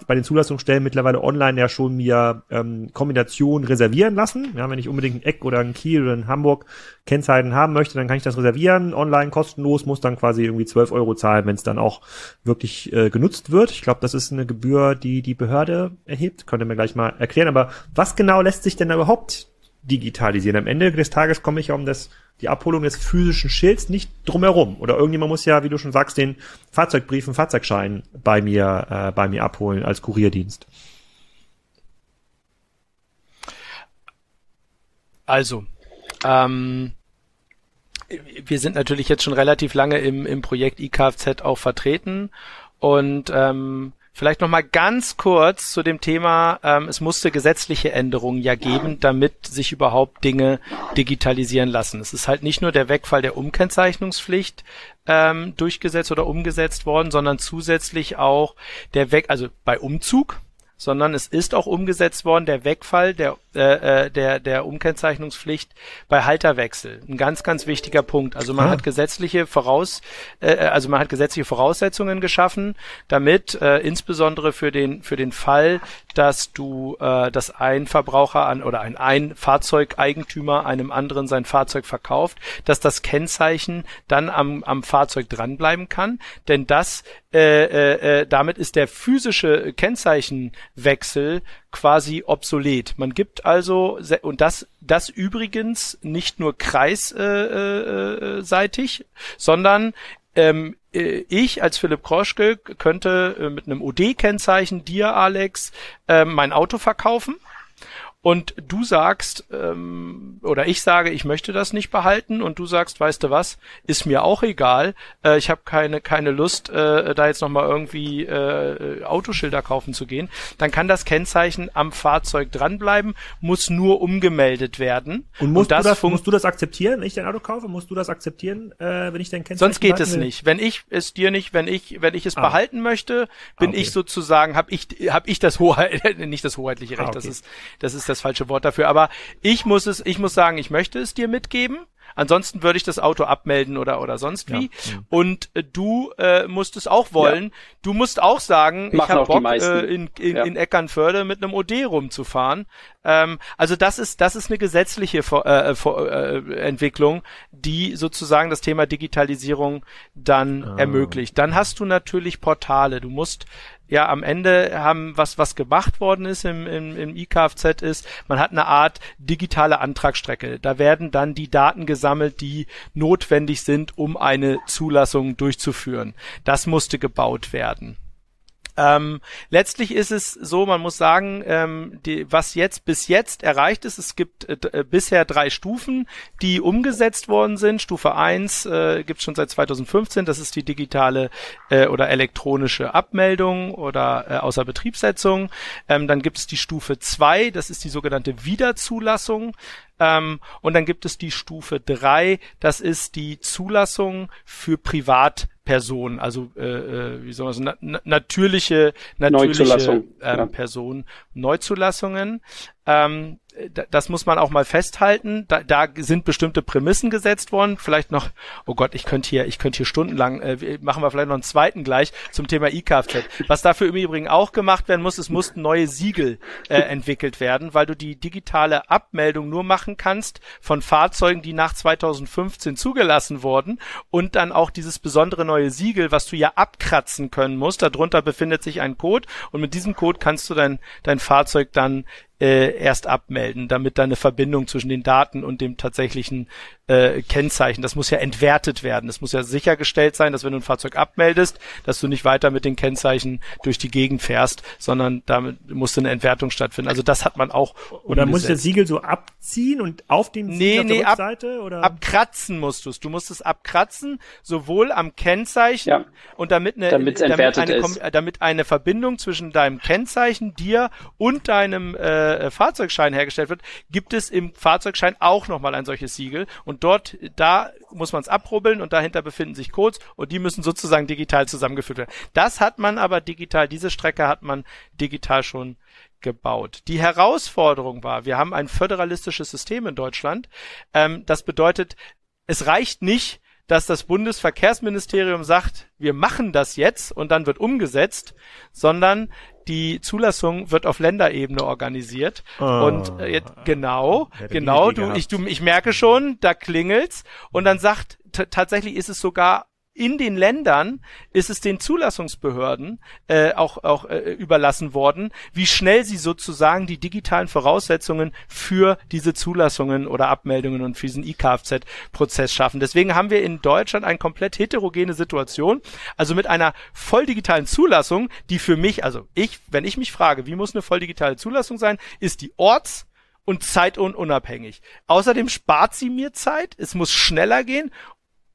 bei den Zulassungsstellen mittlerweile online ja schon mir ähm, Kombinationen reservieren lassen. Ja, wenn ich unbedingt ein Eck oder ein Kiel oder ein Hamburg Kennzeichen haben möchte, dann kann ich das reservieren, online kostenlos, muss dann quasi irgendwie 12 Euro zahlen, wenn es dann auch wirklich äh, genutzt wird. Ich glaube, das ist eine Gebühr, die die Behörde erhebt. Könnt ihr mir gleich mal erklären. Aber was genau lässt sich denn da überhaupt digitalisieren? Am Ende des Tages komme ich ja um das die Abholung des physischen Schilds nicht drumherum. Oder irgendjemand muss ja, wie du schon sagst, den Fahrzeugbrief und Fahrzeugschein bei mir, äh, bei mir abholen als Kurierdienst. Also, ähm, wir sind natürlich jetzt schon relativ lange im, im Projekt IKFZ auch vertreten und ähm, Vielleicht noch mal ganz kurz zu dem Thema, ähm, es musste gesetzliche Änderungen ja geben, damit sich überhaupt Dinge digitalisieren lassen. Es ist halt nicht nur der Wegfall der Umkennzeichnungspflicht ähm, durchgesetzt oder umgesetzt worden, sondern zusätzlich auch der Weg, also bei Umzug, sondern es ist auch umgesetzt worden der Wegfall der äh, äh, der der Umkennzeichnungspflicht bei Halterwechsel. Ein ganz ganz wichtiger Punkt. Also man ah. hat gesetzliche Voraus äh, äh, also man hat gesetzliche Voraussetzungen geschaffen, damit äh, insbesondere für den für den Fall, dass du äh, dass ein Verbraucher an oder ein ein Fahrzeugeigentümer einem anderen sein Fahrzeug verkauft, dass das Kennzeichen dann am am Fahrzeug dranbleiben kann, denn das äh, äh, äh damit ist der physische Kennzeichenwechsel quasi obsolet. Man gibt also und das das übrigens nicht nur kreisseitig, äh, äh, sondern ähm, äh, ich als Philipp Kroschke könnte äh, mit einem OD-Kennzeichen dir, Alex, äh, mein Auto verkaufen und du sagst, ähm, oder ich sage, ich möchte das nicht behalten und du sagst, weißt du was, ist mir auch egal, äh, ich habe keine, keine Lust, äh, da jetzt nochmal irgendwie äh, Autoschilder kaufen zu gehen, dann kann das Kennzeichen am Fahrzeug dranbleiben, muss nur umgemeldet werden. Und musst, und das du, das, musst du das akzeptieren, wenn ich dein Auto kaufe? Musst du das akzeptieren, äh, wenn ich dein Kennzeichen Sonst geht es will? nicht. Wenn ich es dir nicht, wenn ich, wenn ich es ah. behalten möchte, bin ah, okay. ich sozusagen, habe ich, hab ich das Hoheit, nicht das hoheitliche Recht, ah, okay. das ist, das ist das falsche Wort dafür, aber ich muss es, ich muss sagen, ich möchte es dir mitgeben. Ansonsten würde ich das Auto abmelden oder oder sonst wie. Ja. Und äh, du äh, musst es auch wollen. Ja. Du musst auch sagen, Machen ich habe Bock äh, in, in, ja. in Eckernförde mit einem OD rumzufahren. Ähm, also das ist das ist eine gesetzliche Vor äh, Vor äh, Entwicklung, die sozusagen das Thema Digitalisierung dann oh. ermöglicht. Dann hast du natürlich Portale. Du musst ja am Ende haben, was, was gemacht worden ist im, im, im IKFZ ist, man hat eine Art digitale Antragsstrecke. Da werden dann die Daten gesammelt, die notwendig sind, um eine Zulassung durchzuführen. Das musste gebaut werden. Ähm, letztlich ist es so, man muss sagen, ähm, die, was jetzt bis jetzt erreicht ist, es gibt äh, äh bisher drei Stufen, die umgesetzt worden sind. Stufe 1 äh, gibt es schon seit 2015, das ist die digitale äh, oder elektronische Abmeldung oder äh, Außerbetriebssetzung. Ähm, dann gibt es die Stufe 2, das ist die sogenannte Wiederzulassung. Ähm, und dann gibt es die Stufe 3, das ist die Zulassung für Privatpersonen, also äh, äh wie soll man sagen, na, natürliche, natürliche ähm, ja. Personen, Neuzulassungen. Ähm, das muss man auch mal festhalten. Da, da sind bestimmte Prämissen gesetzt worden. Vielleicht noch, oh Gott, ich könnte hier, ich könnte hier stundenlang, äh, machen wir vielleicht noch einen zweiten gleich zum Thema E-Kfz. Was dafür im Übrigen auch gemacht werden muss, es mussten neue Siegel äh, entwickelt werden, weil du die digitale Abmeldung nur machen kannst von Fahrzeugen, die nach 2015 zugelassen wurden und dann auch dieses besondere neue Siegel, was du ja abkratzen können musst. Darunter befindet sich ein Code und mit diesem Code kannst du dein, dein Fahrzeug dann äh, erst abmelden, damit da eine Verbindung zwischen den Daten und dem tatsächlichen äh, Kennzeichen, das muss ja entwertet werden. Es muss ja sichergestellt sein, dass wenn du ein Fahrzeug abmeldest, dass du nicht weiter mit den Kennzeichen durch die Gegend fährst, sondern damit musste eine Entwertung stattfinden. Also das hat man auch. Oder muss das Siegel so abziehen und auf dem Siegel nee, auf der nee, Rückseite? Ab, oder? Abkratzen musst du es. Du musst es abkratzen, sowohl am Kennzeichen ja. und damit eine, damit eine, ist. damit eine Verbindung zwischen deinem Kennzeichen, dir und deinem äh, Fahrzeugschein hergestellt wird, gibt es im Fahrzeugschein auch nochmal ein solches Siegel. Und und dort, da muss man es abrubbeln und dahinter befinden sich Codes und die müssen sozusagen digital zusammengeführt werden. Das hat man aber digital, diese Strecke hat man digital schon gebaut. Die Herausforderung war, wir haben ein föderalistisches System in Deutschland. Ähm, das bedeutet, es reicht nicht, dass das Bundesverkehrsministerium sagt, wir machen das jetzt und dann wird umgesetzt, sondern die Zulassung wird auf Länderebene organisiert. Oh, und äh, jetzt, genau, genau, du, ich, du, ich merke schon, da klingelt's. Und dann sagt, tatsächlich ist es sogar in den Ländern ist es den Zulassungsbehörden äh, auch, auch äh, überlassen worden, wie schnell sie sozusagen die digitalen Voraussetzungen für diese Zulassungen oder Abmeldungen und für diesen IKFZ-Prozess schaffen. Deswegen haben wir in Deutschland eine komplett heterogene Situation, also mit einer voll digitalen Zulassung, die für mich, also ich, wenn ich mich frage, wie muss eine voll digitale Zulassung sein, ist die orts- und zeitunabhängig. Außerdem spart sie mir Zeit, es muss schneller gehen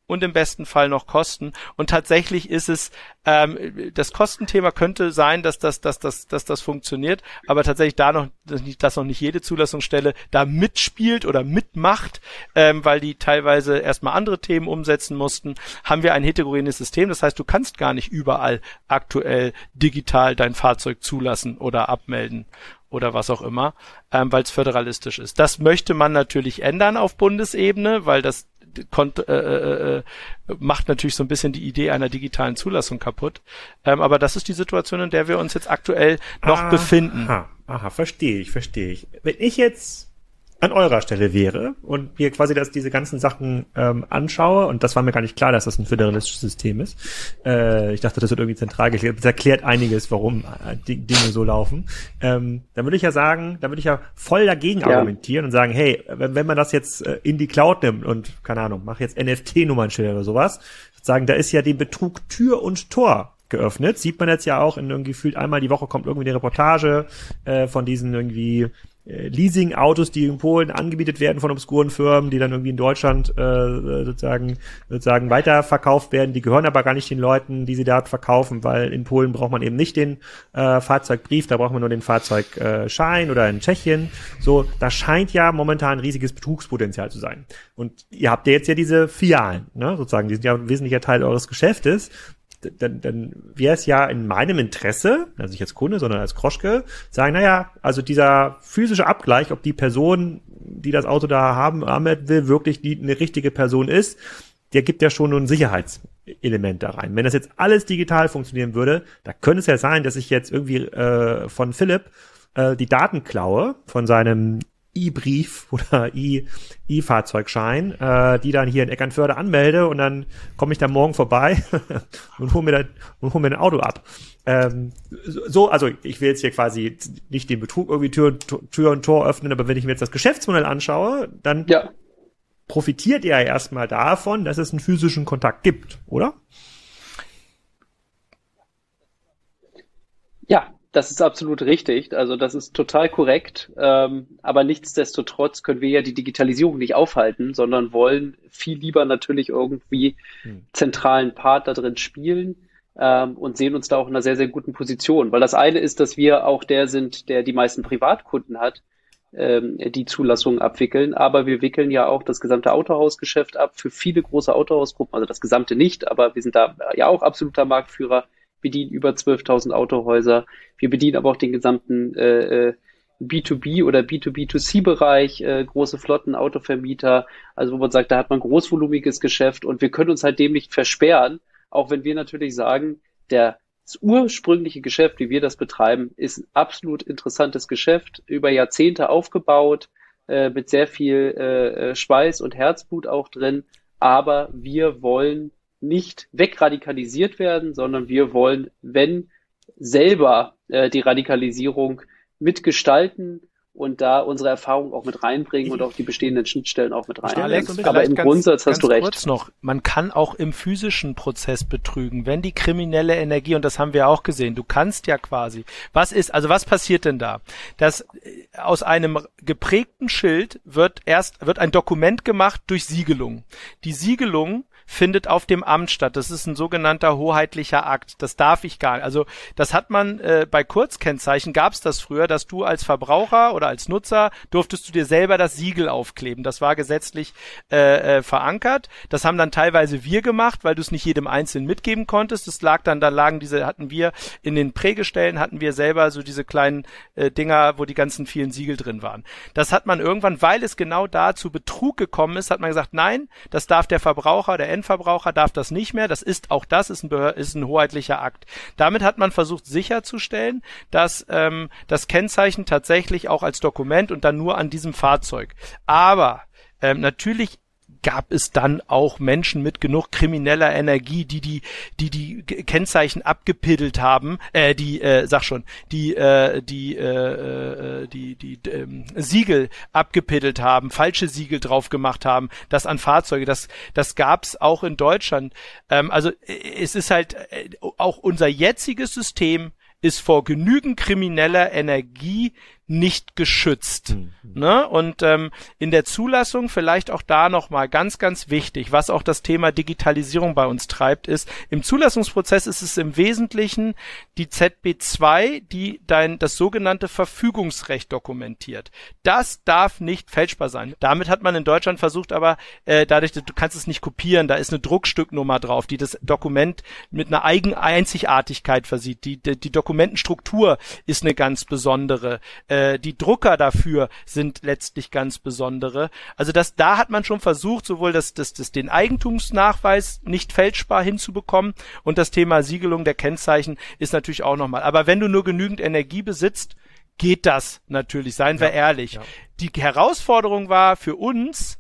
und im besten Fall noch Kosten. Und tatsächlich ist es, ähm, das Kostenthema könnte sein, dass das, dass, dass, dass das funktioniert, aber tatsächlich da noch, dass noch nicht jede Zulassungsstelle da mitspielt oder mitmacht, ähm, weil die teilweise erstmal andere Themen umsetzen mussten, haben wir ein heterogenes System. Das heißt, du kannst gar nicht überall aktuell digital dein Fahrzeug zulassen oder abmelden oder was auch immer, ähm, weil es föderalistisch ist. Das möchte man natürlich ändern auf Bundesebene, weil das konnte, äh, äh, äh, macht natürlich so ein bisschen die Idee einer digitalen Zulassung kaputt. Ähm, aber das ist die Situation, in der wir uns jetzt aktuell noch aha, befinden. Aha, verstehe ich, verstehe ich. Wenn ich jetzt an eurer Stelle wäre und mir quasi das, diese ganzen Sachen ähm, anschaue, und das war mir gar nicht klar, dass das ein föderalistisches System ist. Äh, ich dachte, das wird irgendwie zentral geklärt. Das erklärt einiges, warum äh, die Dinge so laufen. Ähm, dann würde ich ja sagen, dann würde ich ja voll dagegen ja. argumentieren und sagen, hey, wenn, wenn man das jetzt äh, in die Cloud nimmt und, keine Ahnung, mach jetzt NFT-Nummernschilder oder sowas, sagen, da ist ja dem Betrug Tür und Tor geöffnet. Sieht man jetzt ja auch in irgendwie gefühlt einmal die Woche kommt irgendwie eine Reportage äh, von diesen irgendwie Leasing-Autos, die in Polen angebietet werden von obskuren Firmen, die dann irgendwie in Deutschland äh, sozusagen sozusagen weiterverkauft werden. Die gehören aber gar nicht den Leuten, die sie dort verkaufen, weil in Polen braucht man eben nicht den äh, Fahrzeugbrief, da braucht man nur den Fahrzeugschein oder in Tschechien. So, da scheint ja momentan ein riesiges Betrugspotenzial zu sein. Und ihr habt ja jetzt ja diese Filialen, ne, sozusagen, die sind ja ein wesentlicher Teil eures Geschäftes dann, dann wäre es ja in meinem Interesse, also nicht als Kunde, sondern als Kroschke, sagen, naja, also dieser physische Abgleich, ob die Person, die das Auto da haben, will, wirklich die eine richtige Person ist, der gibt ja schon ein Sicherheitselement da rein. Wenn das jetzt alles digital funktionieren würde, da könnte es ja sein, dass ich jetzt irgendwie äh, von Philipp äh, die Daten klaue von seinem E-Brief oder E-Fahrzeugschein, äh, die dann hier in Eckernförde anmelde und dann komme ich da morgen vorbei und hole mir, da, und hol mir ein Auto ab. Ähm, so, also ich will jetzt hier quasi nicht den Betrug irgendwie Tür, Tür und Tor öffnen, aber wenn ich mir jetzt das Geschäftsmodell anschaue, dann ja. profitiert er erstmal davon, dass es einen physischen Kontakt gibt, oder? Ja, das ist absolut richtig. Also das ist total korrekt. Ähm, aber nichtsdestotrotz können wir ja die Digitalisierung nicht aufhalten, sondern wollen viel lieber natürlich irgendwie hm. zentralen Part da drin spielen ähm, und sehen uns da auch in einer sehr, sehr guten Position. Weil das eine ist, dass wir auch der sind, der die meisten Privatkunden hat, ähm, die Zulassungen abwickeln. Aber wir wickeln ja auch das gesamte Autohausgeschäft ab für viele große Autohausgruppen. Also das gesamte nicht, aber wir sind da ja auch absoluter Marktführer bedienen über 12.000 Autohäuser. Wir bedienen aber auch den gesamten äh, B2B äh, oder B2B2C-Bereich, äh, große Flotten, Autovermieter, also wo man sagt, da hat man großvolumiges Geschäft und wir können uns halt dem nicht versperren, auch wenn wir natürlich sagen, der das ursprüngliche Geschäft, wie wir das betreiben, ist ein absolut interessantes Geschäft, über Jahrzehnte aufgebaut, äh, mit sehr viel äh, äh Schweiß und Herzblut auch drin. Aber wir wollen nicht wegradikalisiert werden, sondern wir wollen, wenn selber äh, die Radikalisierung mitgestalten und da unsere Erfahrung auch mit reinbringen und auch die bestehenden Schnittstellen auch mit rein. Alex, aber im ganz, Grundsatz hast du recht. Kurz noch, man kann auch im physischen Prozess betrügen, wenn die kriminelle Energie, und das haben wir auch gesehen, du kannst ja quasi, was ist, also was passiert denn da? Dass äh, aus einem geprägten Schild wird erst, wird ein Dokument gemacht durch Siegelung. Die Siegelung findet auf dem Amt statt. Das ist ein sogenannter hoheitlicher Akt. Das darf ich gar nicht. Also das hat man äh, bei Kurzkennzeichen gab es das früher, dass du als Verbraucher oder als Nutzer durftest du dir selber das Siegel aufkleben. Das war gesetzlich äh, äh, verankert. Das haben dann teilweise wir gemacht, weil du es nicht jedem Einzelnen mitgeben konntest. Das lag dann, da lagen diese, hatten wir in den Prägestellen, hatten wir selber so diese kleinen äh, Dinger, wo die ganzen vielen Siegel drin waren. Das hat man irgendwann, weil es genau da zu Betrug gekommen ist, hat man gesagt, nein, das darf der Verbraucher, der Endverbraucher darf das nicht mehr. Das ist auch das ist ein, ist ein hoheitlicher Akt. Damit hat man versucht sicherzustellen, dass ähm, das Kennzeichen tatsächlich auch als Dokument und dann nur an diesem Fahrzeug. Aber ähm, natürlich gab es dann auch Menschen mit genug krimineller Energie, die die die die Kennzeichen abgepiddelt haben, äh, die äh, sag schon, die äh, die äh, äh die die ähm, Siegel abgepiddelt haben, falsche Siegel drauf gemacht haben, das an Fahrzeuge, das das gab's auch in Deutschland. Ähm, also es ist halt äh, auch unser jetziges System ist vor genügend krimineller Energie nicht geschützt. Mhm. Ne? Und ähm, in der Zulassung vielleicht auch da nochmal ganz, ganz wichtig, was auch das Thema Digitalisierung bei uns treibt, ist, im Zulassungsprozess ist es im Wesentlichen die ZB2, die dein das sogenannte Verfügungsrecht dokumentiert. Das darf nicht fälschbar sein. Damit hat man in Deutschland versucht, aber äh, dadurch, du kannst es nicht kopieren, da ist eine Druckstücknummer drauf, die das Dokument mit einer eigen Einzigartigkeit versieht. Die, die, die Dokumentenstruktur ist eine ganz besondere. Äh, äh, die Drucker dafür sind letztlich ganz besondere. Also das, da hat man schon versucht, sowohl das, das, das den Eigentumsnachweis nicht fälschbar hinzubekommen und das Thema Siegelung der Kennzeichen ist natürlich auch nochmal. Aber wenn du nur genügend Energie besitzt, geht das natürlich, seien wir ehrlich. Ja. Die Herausforderung war für uns,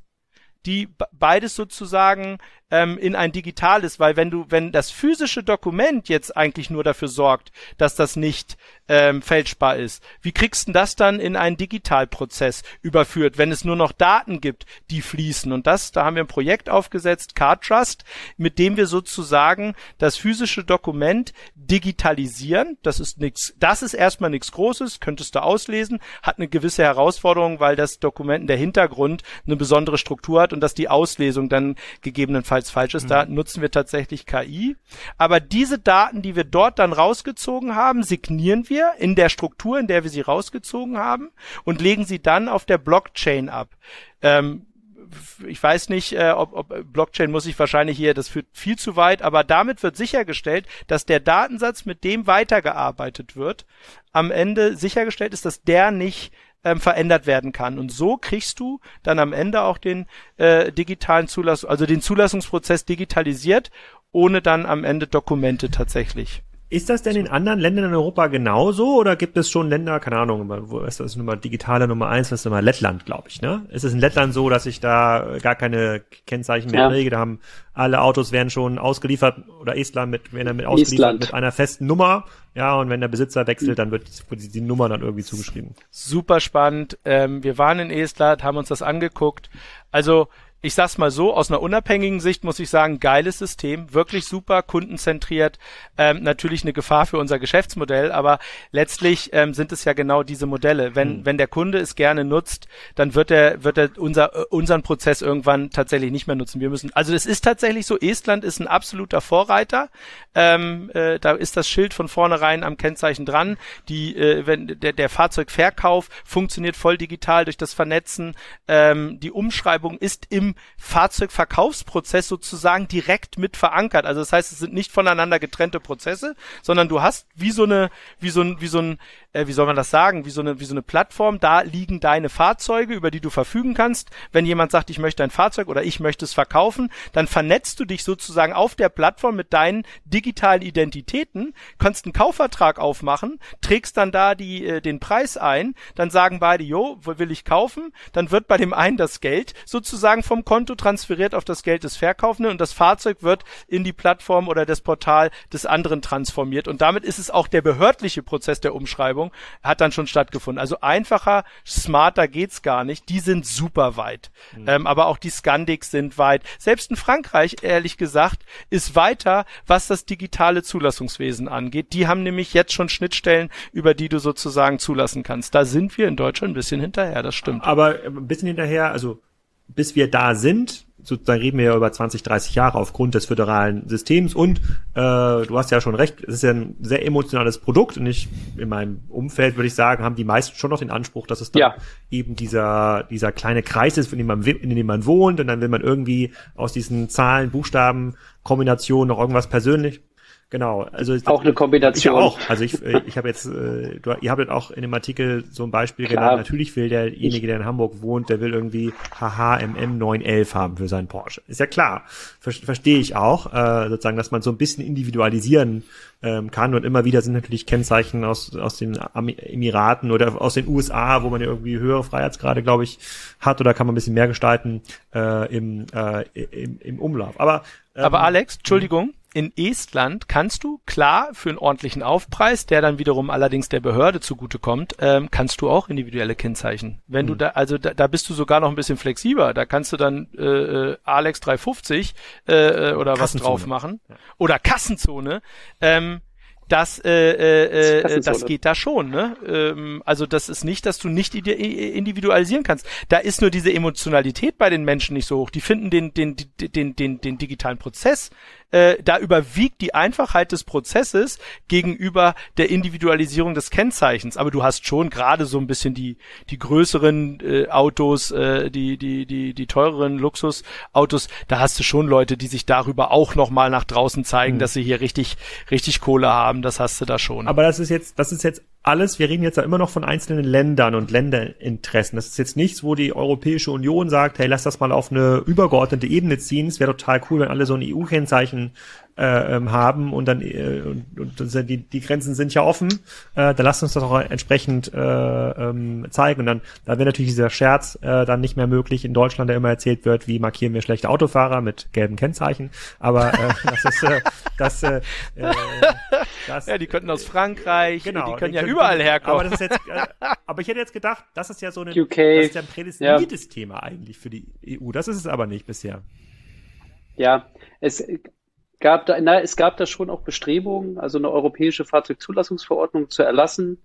die beides sozusagen ähm, in ein digitales, weil wenn du, wenn das physische Dokument jetzt eigentlich nur dafür sorgt, dass das nicht ähm, fälschbar ist, wie kriegst du das dann in einen Digitalprozess überführt, wenn es nur noch Daten gibt, die fließen? Und das, da haben wir ein Projekt aufgesetzt, Card Trust, mit dem wir sozusagen das physische Dokument digitalisieren. Das ist nichts, das ist erstmal nichts Großes, könntest du auslesen, hat eine gewisse Herausforderung, weil das Dokument in der Hintergrund eine besondere Struktur hat und dass die Auslesung dann gegebenenfalls gegebenenfalls falsch ist. Mhm. Da nutzen wir tatsächlich KI. Aber diese Daten, die wir dort dann rausgezogen haben, signieren wir in der Struktur, in der wir sie rausgezogen haben und legen sie dann auf der Blockchain ab. Ähm, ich weiß nicht, äh, ob, ob Blockchain muss ich wahrscheinlich hier, das führt viel zu weit, aber damit wird sichergestellt, dass der Datensatz, mit dem weitergearbeitet wird, am Ende sichergestellt ist, dass der nicht ähm, verändert werden kann. Und so kriegst du dann am Ende auch den äh, digitalen Zulassung, also den Zulassungsprozess digitalisiert, ohne dann am Ende Dokumente tatsächlich Ist das denn in anderen Ländern in Europa genauso oder gibt es schon Länder, keine Ahnung, wo ist das Nummer digitale Nummer eins, das ist immer Lettland, glaube ich, ne? Ist es in Lettland so, dass ich da gar keine Kennzeichen mehr ja. kriege? Da haben alle Autos werden schon ausgeliefert oder Estland mit, wenn er mit ausgeliefert Estland. mit einer festen Nummer. Ja, und wenn der Besitzer wechselt, dann wird die, die Nummer dann irgendwie zugeschrieben. Super spannend. Ähm, wir waren in Estland, haben uns das angeguckt. Also ich sag's mal so, aus einer unabhängigen Sicht muss ich sagen, geiles System, wirklich super, kundenzentriert, ähm, natürlich eine Gefahr für unser Geschäftsmodell, aber letztlich ähm, sind es ja genau diese Modelle. Wenn, mhm. wenn der Kunde es gerne nutzt, dann wird er, wird er unser, äh, unseren Prozess irgendwann tatsächlich nicht mehr nutzen. Wir müssen, also es ist tatsächlich so, Estland ist ein absoluter Vorreiter. Ähm, äh, da ist das Schild von vornherein am Kennzeichen dran. Die, äh, wenn der, der Fahrzeugverkauf funktioniert voll digital durch das Vernetzen. Ähm, die Umschreibung ist im Fahrzeugverkaufsprozess sozusagen direkt mit verankert. Also das heißt, es sind nicht voneinander getrennte Prozesse, sondern du hast wie so eine, wie so ein, wie so ein, äh, wie soll man das sagen, wie so eine, wie so eine Plattform. Da liegen deine Fahrzeuge, über die du verfügen kannst. Wenn jemand sagt, ich möchte ein Fahrzeug oder ich möchte es verkaufen, dann vernetzt du dich sozusagen auf der Plattform mit deinen digitalen Identitäten, kannst einen Kaufvertrag aufmachen, trägst dann da die, äh, den Preis ein, dann sagen beide, jo, will ich kaufen, dann wird bei dem einen das Geld sozusagen vom Konto transferiert auf das Geld des Verkaufenden und das Fahrzeug wird in die Plattform oder das Portal des anderen transformiert und damit ist es auch der behördliche Prozess der Umschreibung hat dann schon stattgefunden. Also einfacher, smarter geht's gar nicht. Die sind super weit. Mhm. Ähm, aber auch die Scandics sind weit. Selbst in Frankreich, ehrlich gesagt, ist weiter, was das digitale Zulassungswesen angeht. Die haben nämlich jetzt schon Schnittstellen, über die du sozusagen zulassen kannst. Da sind wir in Deutschland ein bisschen hinterher, das stimmt. Aber ein bisschen hinterher, also bis wir da sind, sozusagen reden wir ja über 20, 30 Jahre aufgrund des föderalen Systems und äh, du hast ja schon recht, es ist ja ein sehr emotionales Produkt und ich in meinem Umfeld würde ich sagen, haben die meisten schon noch den Anspruch, dass es dann ja. eben dieser dieser kleine Kreis ist, in dem man in dem man wohnt und dann will man irgendwie aus diesen Zahlen, Buchstaben Kombinationen noch irgendwas persönlich Genau, also auch eine Kombination. Ich auch. Also ich, äh, ich habe jetzt, äh, du, ihr habt jetzt auch in dem Artikel so ein Beispiel Klar. genannt. Natürlich will derjenige, der in Hamburg wohnt, der will irgendwie HHMM 911 haben für seinen Porsche. Ist ja klar, Ver verstehe ich auch, äh, sozusagen, dass man so ein bisschen individualisieren ähm, kann und immer wieder sind natürlich Kennzeichen aus aus den Emiraten oder aus den USA, wo man ja irgendwie höhere Freiheitsgrade, glaube ich, hat oder kann man ein bisschen mehr gestalten äh, im, äh, im im Umlauf. Aber ähm, aber Alex, Entschuldigung in Estland kannst du klar für einen ordentlichen Aufpreis, der dann wiederum allerdings der Behörde zugutekommt, ähm, kannst du auch individuelle Kennzeichen. Wenn mhm. du da, also da, da bist du sogar noch ein bisschen flexibler. Da kannst du dann äh, äh Alex 350 äh, äh, oder was drauf machen oder Kassenzone. Ähm, das, äh, äh, äh, das geht da schon. Ne? Ähm, also das ist nicht, dass du nicht individualisieren kannst. Da ist nur diese Emotionalität bei den Menschen nicht so hoch. Die finden den, den, den, den, den, den digitalen Prozess äh, da überwiegt die Einfachheit des Prozesses gegenüber der Individualisierung des Kennzeichens. Aber du hast schon gerade so ein bisschen die, die größeren äh, Autos, äh, die, die, die, die teureren Luxusautos, da hast du schon Leute, die sich darüber auch nochmal nach draußen zeigen, mhm. dass sie hier richtig, richtig Kohle haben. Das hast du da schon. Aber das ist jetzt, das ist jetzt alles, wir reden jetzt ja immer noch von einzelnen Ländern und Länderinteressen. Das ist jetzt nichts, wo die Europäische Union sagt, hey, lass das mal auf eine übergeordnete Ebene ziehen. Es wäre total cool, wenn alle so ein EU-Kennzeichen äh, ähm, haben und dann äh, und, und die, die Grenzen sind ja offen, äh, dann lasst uns das auch entsprechend äh, ähm, zeigen. Und dann, da wäre natürlich dieser Scherz äh, dann nicht mehr möglich in Deutschland, der immer erzählt wird, wie markieren wir schlechte Autofahrer mit gelben Kennzeichen. Aber äh, das ist äh, das, äh, äh, das Ja, die könnten aus Frankreich, genau, die können die ja können, überall herkommen. Aber, das ist jetzt, äh, aber ich hätte jetzt gedacht, das ist ja so ein, UK, das ist ja ein prädestiniertes ja. Thema eigentlich für die EU. Das ist es aber nicht bisher. Ja, es gab da, na, es gab da schon auch Bestrebungen, also eine europäische Fahrzeugzulassungsverordnung zu erlassen,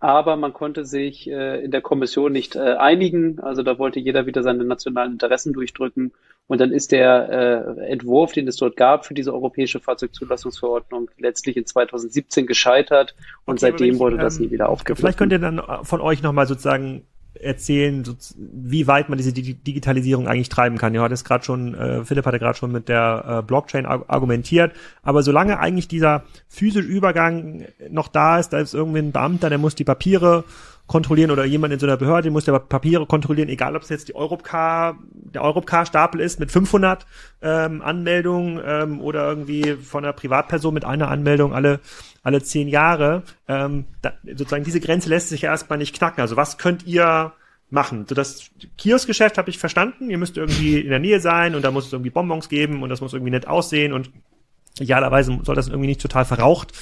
aber man konnte sich äh, in der Kommission nicht äh, einigen. Also da wollte jeder wieder seine nationalen Interessen durchdrücken. Und dann ist der äh, Entwurf, den es dort gab für diese europäische Fahrzeugzulassungsverordnung, letztlich in 2017 gescheitert. Und okay, seitdem ich, wurde das ähm, nie wieder aufgegriffen. Vielleicht könnt ihr dann von euch nochmal sozusagen erzählen, wie weit man diese Digitalisierung eigentlich treiben kann. Ja, es gerade schon, äh, Philipp hatte gerade schon mit der äh, Blockchain argumentiert, aber solange eigentlich dieser physische Übergang noch da ist, da ist irgendwie ein Beamter, der muss die Papiere kontrollieren oder jemand in so einer Behörde muss der Papiere kontrollieren, egal ob es jetzt die Europcar, der Europcar-Stapel ist mit 500 ähm, Anmeldungen ähm, oder irgendwie von einer Privatperson mit einer Anmeldung alle alle zehn Jahre. Ähm, da, sozusagen diese Grenze lässt sich ja erstmal nicht knacken. Also was könnt ihr machen. So das Kioskgeschäft habe ich verstanden. Ihr müsst irgendwie in der Nähe sein und da muss es irgendwie Bonbons geben und das muss irgendwie nett aussehen und idealerweise soll das irgendwie nicht total verraucht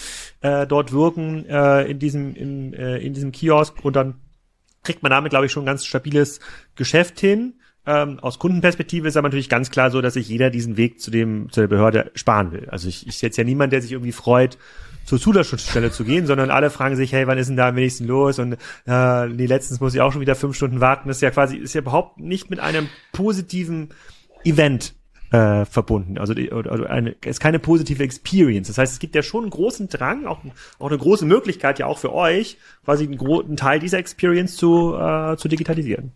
äh, dort wirken äh, in diesem in, äh, in diesem Kiosk und dann kriegt man damit glaube ich schon ein ganz stabiles Geschäft hin. Ähm, aus Kundenperspektive ist aber natürlich ganz klar so, dass sich jeder diesen Weg zu dem zu der Behörde sparen will. Also ich, ich jetzt ja niemand, der sich irgendwie freut, zur Zulassungsstelle zu gehen, sondern alle fragen sich, hey, wann ist denn da am wenigsten los? Und äh, nee, letztens muss ich auch schon wieder fünf Stunden warten. Das ist ja quasi, ist ja überhaupt nicht mit einem positiven Event äh, verbunden. Also, die, also eine, ist keine positive Experience. Das heißt, es gibt ja schon einen großen Drang, auch, auch eine große Möglichkeit ja auch für euch, quasi einen großen Teil dieser Experience zu, äh, zu digitalisieren.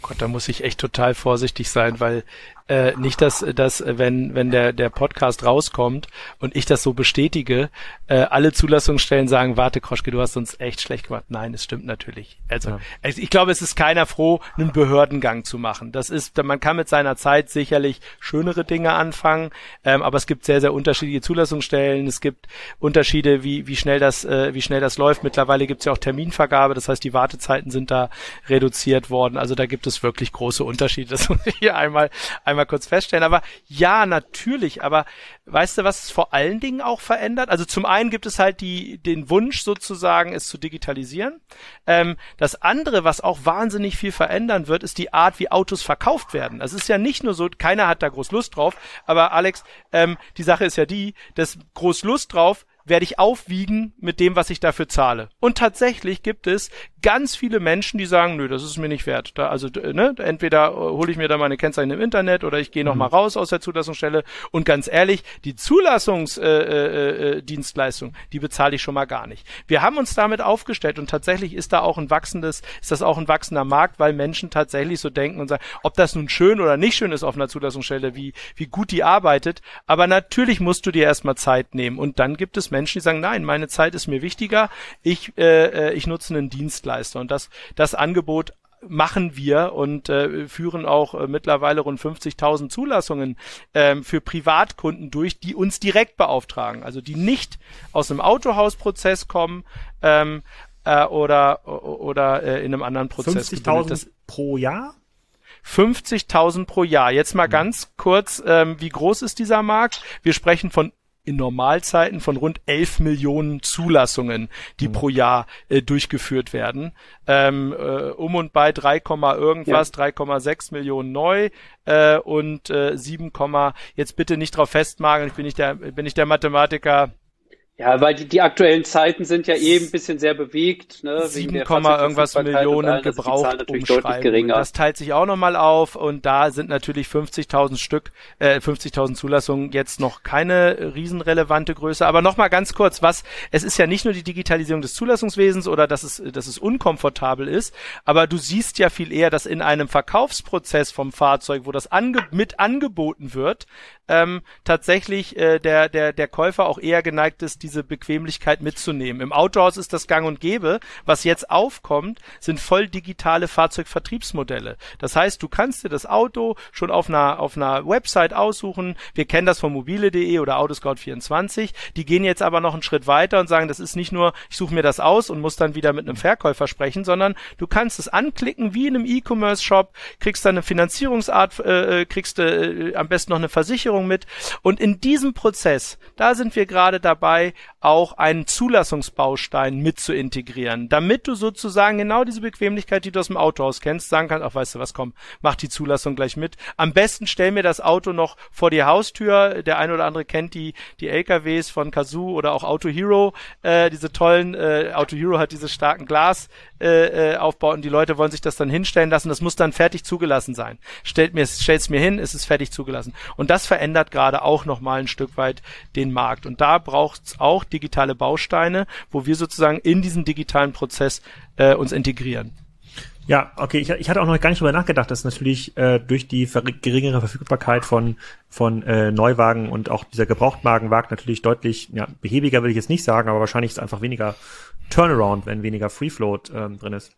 Gott, da muss ich echt total vorsichtig sein, weil äh, nicht, dass, dass wenn, wenn der, der Podcast rauskommt und ich das so bestätige, äh, alle Zulassungsstellen sagen, warte, Kroschke, du hast uns echt schlecht gemacht. Nein, es stimmt natürlich. Also, ja. ich glaube, es ist keiner froh, einen Behördengang zu machen. Das ist, man kann mit seiner Zeit sicherlich schönere Dinge anfangen, ähm, aber es gibt sehr, sehr unterschiedliche Zulassungsstellen. Es gibt Unterschiede, wie, wie schnell das, äh, wie schnell das läuft. Mittlerweile gibt es ja auch Terminvergabe, das heißt, die Wartezeiten sind da reduziert worden. Also da gibt es wirklich große Unterschiede. Das muss ich hier einmal, einmal einmal kurz feststellen. Aber ja, natürlich. Aber weißt du, was es vor allen Dingen auch verändert? Also zum einen gibt es halt die, den Wunsch sozusagen, es zu digitalisieren. Ähm, das andere, was auch wahnsinnig viel verändern wird, ist die Art, wie Autos verkauft werden. Es ist ja nicht nur so, keiner hat da groß Lust drauf. Aber Alex, ähm, die Sache ist ja die, dass groß Lust drauf werde ich aufwiegen mit dem, was ich dafür zahle. Und tatsächlich gibt es ganz viele Menschen, die sagen, nö, das ist mir nicht wert. Da, also ne, entweder äh, hole ich mir da meine Kennzeichen im Internet oder ich gehe noch mhm. mal raus aus der Zulassungsstelle. Und ganz ehrlich, die Zulassungsdienstleistung, äh, äh, die bezahle ich schon mal gar nicht. Wir haben uns damit aufgestellt und tatsächlich ist da auch ein wachsendes, ist das auch ein wachsender Markt, weil Menschen tatsächlich so denken und sagen, ob das nun schön oder nicht schön ist auf einer Zulassungsstelle, wie wie gut die arbeitet. Aber natürlich musst du dir erstmal Zeit nehmen und dann gibt es Menschen, die sagen, nein, meine Zeit ist mir wichtiger. Ich äh, ich nutze einen Dienstleister. Und das, das Angebot machen wir und äh, führen auch äh, mittlerweile rund 50.000 Zulassungen ähm, für Privatkunden durch, die uns direkt beauftragen, also die nicht aus einem Autohausprozess kommen ähm, äh, oder oder äh, in einem anderen Prozess. 50.000 pro Jahr? 50.000 pro Jahr. Jetzt mal mhm. ganz kurz, ähm, wie groß ist dieser Markt? Wir sprechen von in Normalzeiten von rund 11 Millionen Zulassungen, die mhm. pro Jahr äh, durchgeführt werden. Ähm, äh, um und bei 3, irgendwas, ja. 3,6 Millionen neu äh, und äh, 7, jetzt bitte nicht drauf festmachen, ich bin nicht der, bin nicht der Mathematiker, ja, weil die, die aktuellen Zeiten sind ja eben ein bisschen sehr bewegt. Ne, 7, irgendwas Millionen gebraucht umschreiben. Das teilt sich auch nochmal auf und da sind natürlich 50.000 Stück, äh, 50.000 Zulassungen jetzt noch keine riesenrelevante Größe. Aber nochmal ganz kurz, was, es ist ja nicht nur die Digitalisierung des Zulassungswesens oder dass es, dass es unkomfortabel ist, aber du siehst ja viel eher, dass in einem Verkaufsprozess vom Fahrzeug, wo das ange mit angeboten wird, ähm, tatsächlich äh, der, der, der Käufer auch eher geneigt ist, diese Bequemlichkeit mitzunehmen. Im Autohaus ist das gang und gäbe. Was jetzt aufkommt, sind voll digitale Fahrzeugvertriebsmodelle. Das heißt, du kannst dir das Auto schon auf einer, auf einer Website aussuchen. Wir kennen das von mobile.de oder Autoscout24. Die gehen jetzt aber noch einen Schritt weiter und sagen, das ist nicht nur, ich suche mir das aus und muss dann wieder mit einem Verkäufer sprechen, sondern du kannst es anklicken wie in einem E-Commerce-Shop, kriegst dann eine Finanzierungsart, äh, äh kriegst äh, am besten noch eine Versicherung mit. Und in diesem Prozess, da sind wir gerade dabei, auch einen Zulassungsbaustein mit zu integrieren, damit du sozusagen genau diese Bequemlichkeit, die du aus dem Autohaus kennst, sagen kannst, ach weißt du was, komm, mach die Zulassung gleich mit. Am besten stell mir das Auto noch vor die Haustür. Der eine oder andere kennt die, die LKWs von Kazoo oder auch Auto Hero, äh, diese tollen, äh, Auto Hero hat diese starken Glas äh, äh, aufbaut und die Leute wollen sich das dann hinstellen lassen. Das muss dann fertig zugelassen sein. Stellt mir, stellt's mir hin, es ist fertig zugelassen. Und das verändert gerade auch nochmal ein Stück weit den Markt. Und da braucht's auch digitale Bausteine, wo wir sozusagen in diesen digitalen Prozess äh, uns integrieren. Ja, okay, ich, ich hatte auch noch gar nicht drüber nachgedacht, dass natürlich äh, durch die geringere Verfügbarkeit von von äh, Neuwagen und auch dieser Gebrauchtwagenmarkt natürlich deutlich ja, behäbiger will ich jetzt nicht sagen, aber wahrscheinlich ist einfach weniger Turnaround, wenn weniger Free Float ähm, drin ist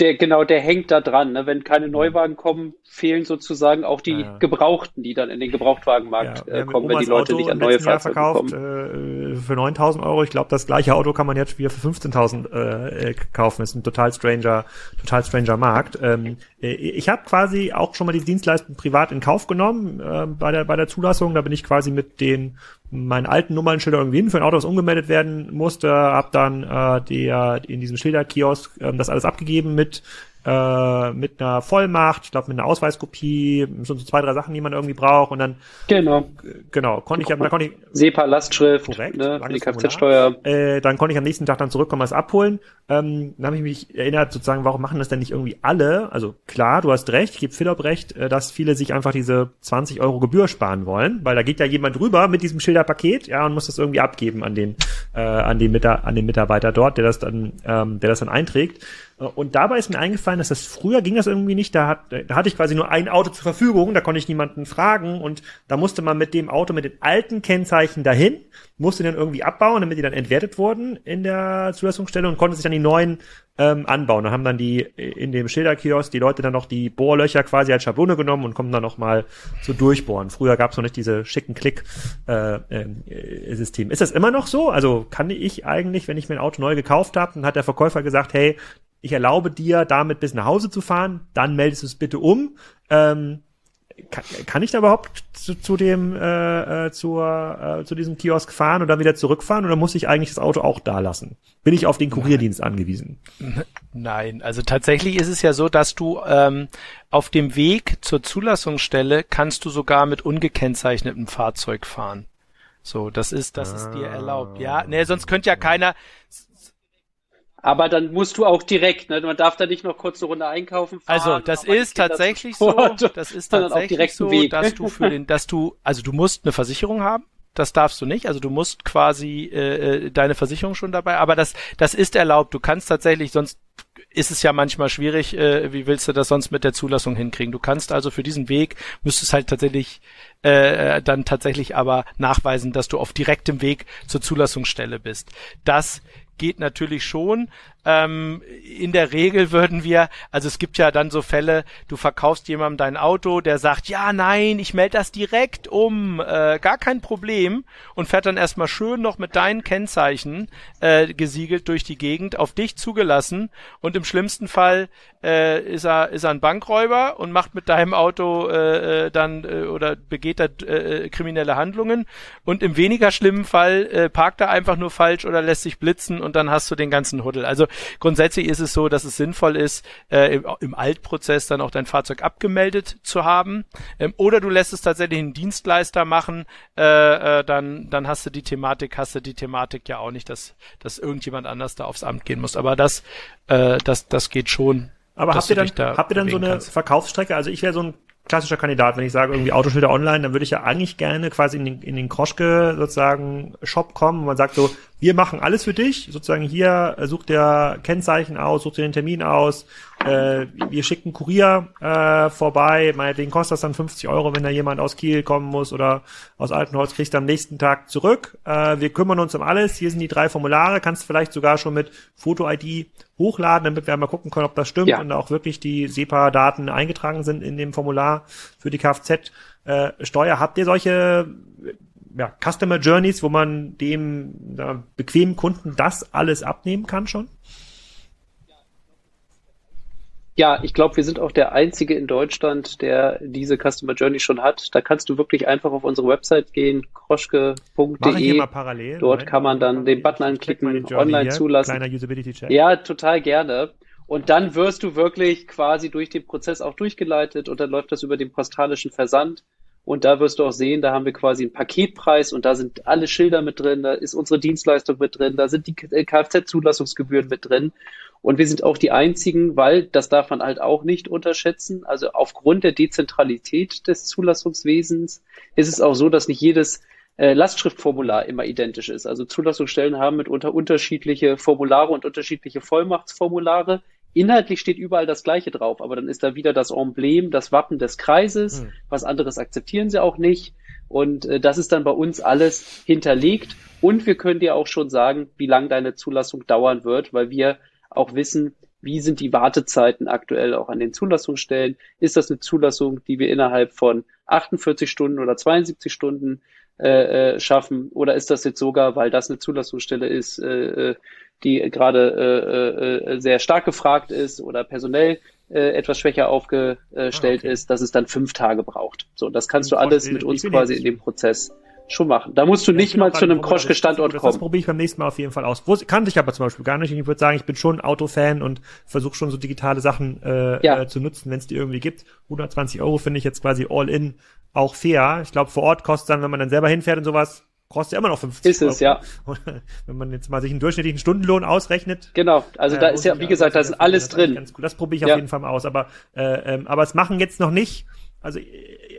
der, genau, der hängt da dran. Ne? Wenn keine Neuwagen kommen, fehlen sozusagen auch die ja. Gebrauchten, die dann in den Gebrauchtwagenmarkt ja, äh, kommen, wenn die Leute Auto nicht an neue Fahrzeuge verkauft, kommen. Äh, für 9.000 Euro. Ich glaube, das gleiche Auto kann man jetzt wieder für 15.000 äh, kaufen. Das ist ein total stranger, total stranger Markt. Ähm, äh, ich habe quasi auch schon mal die Dienstleistung privat in Kauf genommen äh, bei der bei der Zulassung. Da bin ich quasi mit den meinen alten Nummernschilder irgendwie hin für ein Auto, das umgemeldet werden musste, hab dann äh, der in diesem Schilderkiosk äh, das alles abgegeben mit äh, mit einer Vollmacht, ich glaube mit einer Ausweiskopie, so zwei, drei Sachen, die man irgendwie braucht und dann genau, genau konnte ich, dann konnte ich SEPA Lastschrift, korrekt, ne, die Kfz-Steuer. Äh, dann konnte ich am nächsten Tag dann zurückkommen, was abholen. Ähm, dann habe ich mich erinnert, sozusagen, warum machen das denn nicht irgendwie alle? Also klar, du hast recht, ich gebe Philipp recht, äh, dass viele sich einfach diese 20 Euro Gebühr sparen wollen, weil da geht ja jemand rüber mit diesem Schilderpaket, ja, und muss das irgendwie abgeben an den äh, an den, Mita an den Mitarbeiter dort, der das dann ähm, der das dann einträgt. Und dabei ist mir eingefallen, dass das früher ging das irgendwie nicht. Da, hat, da hatte ich quasi nur ein Auto zur Verfügung, da konnte ich niemanden fragen und da musste man mit dem Auto mit den alten Kennzeichen dahin, musste dann irgendwie abbauen, damit die dann entwertet wurden in der Zulassungsstelle und konnte sich dann die neuen ähm, anbauen. Da haben dann die in dem Schilderkiosk die Leute dann noch die Bohrlöcher quasi als Schablone genommen und kommen dann noch mal so durchbohren. Früher gab es noch nicht diese schicken Klick-System. Äh, äh, ist das immer noch so? Also kann ich eigentlich, wenn ich mein Auto neu gekauft habe, dann hat der Verkäufer gesagt, hey, ich erlaube dir, damit bis nach Hause zu fahren, dann meldest du es bitte um. Ähm, kann, kann ich da überhaupt zu, zu dem äh, äh, zur, äh, zu diesem Kiosk fahren und dann wieder zurückfahren oder muss ich eigentlich das Auto auch da lassen? Bin ich auf den Kurierdienst angewiesen? Nein, also tatsächlich ist es ja so, dass du ähm, auf dem Weg zur Zulassungsstelle kannst du sogar mit ungekennzeichnetem Fahrzeug fahren. So, das ist, das ah. ist dir erlaubt. Ja, nee, sonst könnte ja keiner, aber dann musst du auch direkt, ne? Man darf da nicht noch kurz eine Runde einkaufen fahren. Also das ist tatsächlich so, das ist tatsächlich so, Weg. dass du für den, dass du, also du musst eine Versicherung haben. Das darfst du nicht. Also du musst quasi äh, äh, deine Versicherung schon dabei. Aber das, das ist erlaubt. Du kannst tatsächlich, sonst ist es ja manchmal schwierig. Äh, wie willst du das sonst mit der Zulassung hinkriegen? Du kannst also für diesen Weg müsstest halt tatsächlich äh, dann tatsächlich aber nachweisen, dass du auf direktem Weg zur Zulassungsstelle bist. Das geht natürlich schon. Ähm, in der Regel würden wir, also es gibt ja dann so Fälle, du verkaufst jemandem dein Auto, der sagt, ja, nein, ich melde das direkt um, äh, gar kein Problem und fährt dann erstmal schön noch mit deinen Kennzeichen äh, gesiegelt durch die Gegend, auf dich zugelassen und im schlimmsten Fall äh, ist er ist er ein Bankräuber und macht mit deinem Auto äh, äh dann äh, oder begeht er äh, kriminelle Handlungen und im weniger schlimmen Fall äh, parkt er einfach nur falsch oder lässt sich blitzen und dann hast du den ganzen Huddel. Also grundsätzlich ist es so, dass es sinnvoll ist, äh, im, im Altprozess dann auch dein Fahrzeug abgemeldet zu haben. Ähm, oder du lässt es tatsächlich einen Dienstleister machen, äh, äh, dann, dann hast du die Thematik, hast du die Thematik ja auch nicht, dass, dass irgendjemand anders da aufs Amt gehen muss. Aber das, äh, das, das geht schon. Aber habt ihr dann, da habt ihr dann so eine kannst. Verkaufsstrecke? Also ich wäre so ein klassischer Kandidat, wenn ich sage irgendwie Autoschilder online, dann würde ich ja eigentlich gerne quasi in den, in den Kroschke sozusagen Shop kommen, wo man sagt so, wir machen alles für dich, sozusagen hier äh, sucht der Kennzeichen aus, sucht dir den Termin aus, äh, wir schicken Kurier äh, vorbei, meinetwegen kostet das dann 50 Euro, wenn da jemand aus Kiel kommen muss oder aus Altenholz, kriegst du am nächsten Tag zurück. Äh, wir kümmern uns um alles, hier sind die drei Formulare, kannst vielleicht sogar schon mit Foto-ID hochladen, damit wir mal gucken können, ob das stimmt ja. und auch wirklich die SEPA-Daten eingetragen sind in dem Formular für die Kfz-Steuer. Äh, Habt ihr solche ja, Customer Journeys, wo man dem bequemen Kunden das alles abnehmen kann schon? Ja, ich glaube, wir sind auch der einzige in Deutschland, der diese Customer Journey schon hat. Da kannst du wirklich einfach auf unsere Website gehen, kroschke.de. Dort kann man dann den Button anklicken, online hier. zulassen. Kleiner Usability Check. Ja, total gerne. Und dann wirst du wirklich quasi durch den Prozess auch durchgeleitet und dann läuft das über den postalischen Versand. Und da wirst du auch sehen, da haben wir quasi einen Paketpreis und da sind alle Schilder mit drin, da ist unsere Dienstleistung mit drin, da sind die Kfz-Zulassungsgebühren mit drin. Und wir sind auch die einzigen, weil das darf man halt auch nicht unterschätzen. Also aufgrund der Dezentralität des Zulassungswesens ist es auch so, dass nicht jedes äh, Lastschriftformular immer identisch ist. Also Zulassungsstellen haben mitunter unterschiedliche Formulare und unterschiedliche Vollmachtsformulare. Inhaltlich steht überall das Gleiche drauf, aber dann ist da wieder das Emblem, das Wappen des Kreises. Hm. Was anderes akzeptieren sie auch nicht. Und äh, das ist dann bei uns alles hinterlegt. Und wir können dir auch schon sagen, wie lang deine Zulassung dauern wird, weil wir auch wissen, wie sind die Wartezeiten aktuell auch an den Zulassungsstellen? Ist das eine Zulassung, die wir innerhalb von 48 Stunden oder 72 Stunden äh, äh, schaffen? Oder ist das jetzt sogar, weil das eine Zulassungsstelle ist, äh, äh die gerade äh, äh, sehr stark gefragt ist oder personell äh, etwas schwächer aufgestellt ah, okay. ist, dass es dann fünf Tage braucht. So, das kannst du alles mit uns quasi in dem Prozess schon machen. Da musst du ja, nicht mal zu einem Kroschke-Standort kommen. Das probiere ich beim nächsten Mal auf jeden Fall aus. Wo, kannte ich aber zum Beispiel gar nicht. Ich würde sagen, ich bin schon Autofan und versuche schon so digitale Sachen äh, ja. äh, zu nutzen, wenn es die irgendwie gibt. 120 Euro finde ich jetzt quasi all in auch fair. Ich glaube, vor Ort kostet dann, wenn man dann selber hinfährt und sowas, kostet ja immer noch 50 Ist es, ja. wenn man jetzt mal sich einen durchschnittlichen Stundenlohn ausrechnet. Genau, also äh, da ist ja, wie gesagt, da ist alles drin. Ganz cool. Das probiere ich ja. auf jeden Fall mal aus. Aber, äh, ähm, aber es machen jetzt noch nicht, also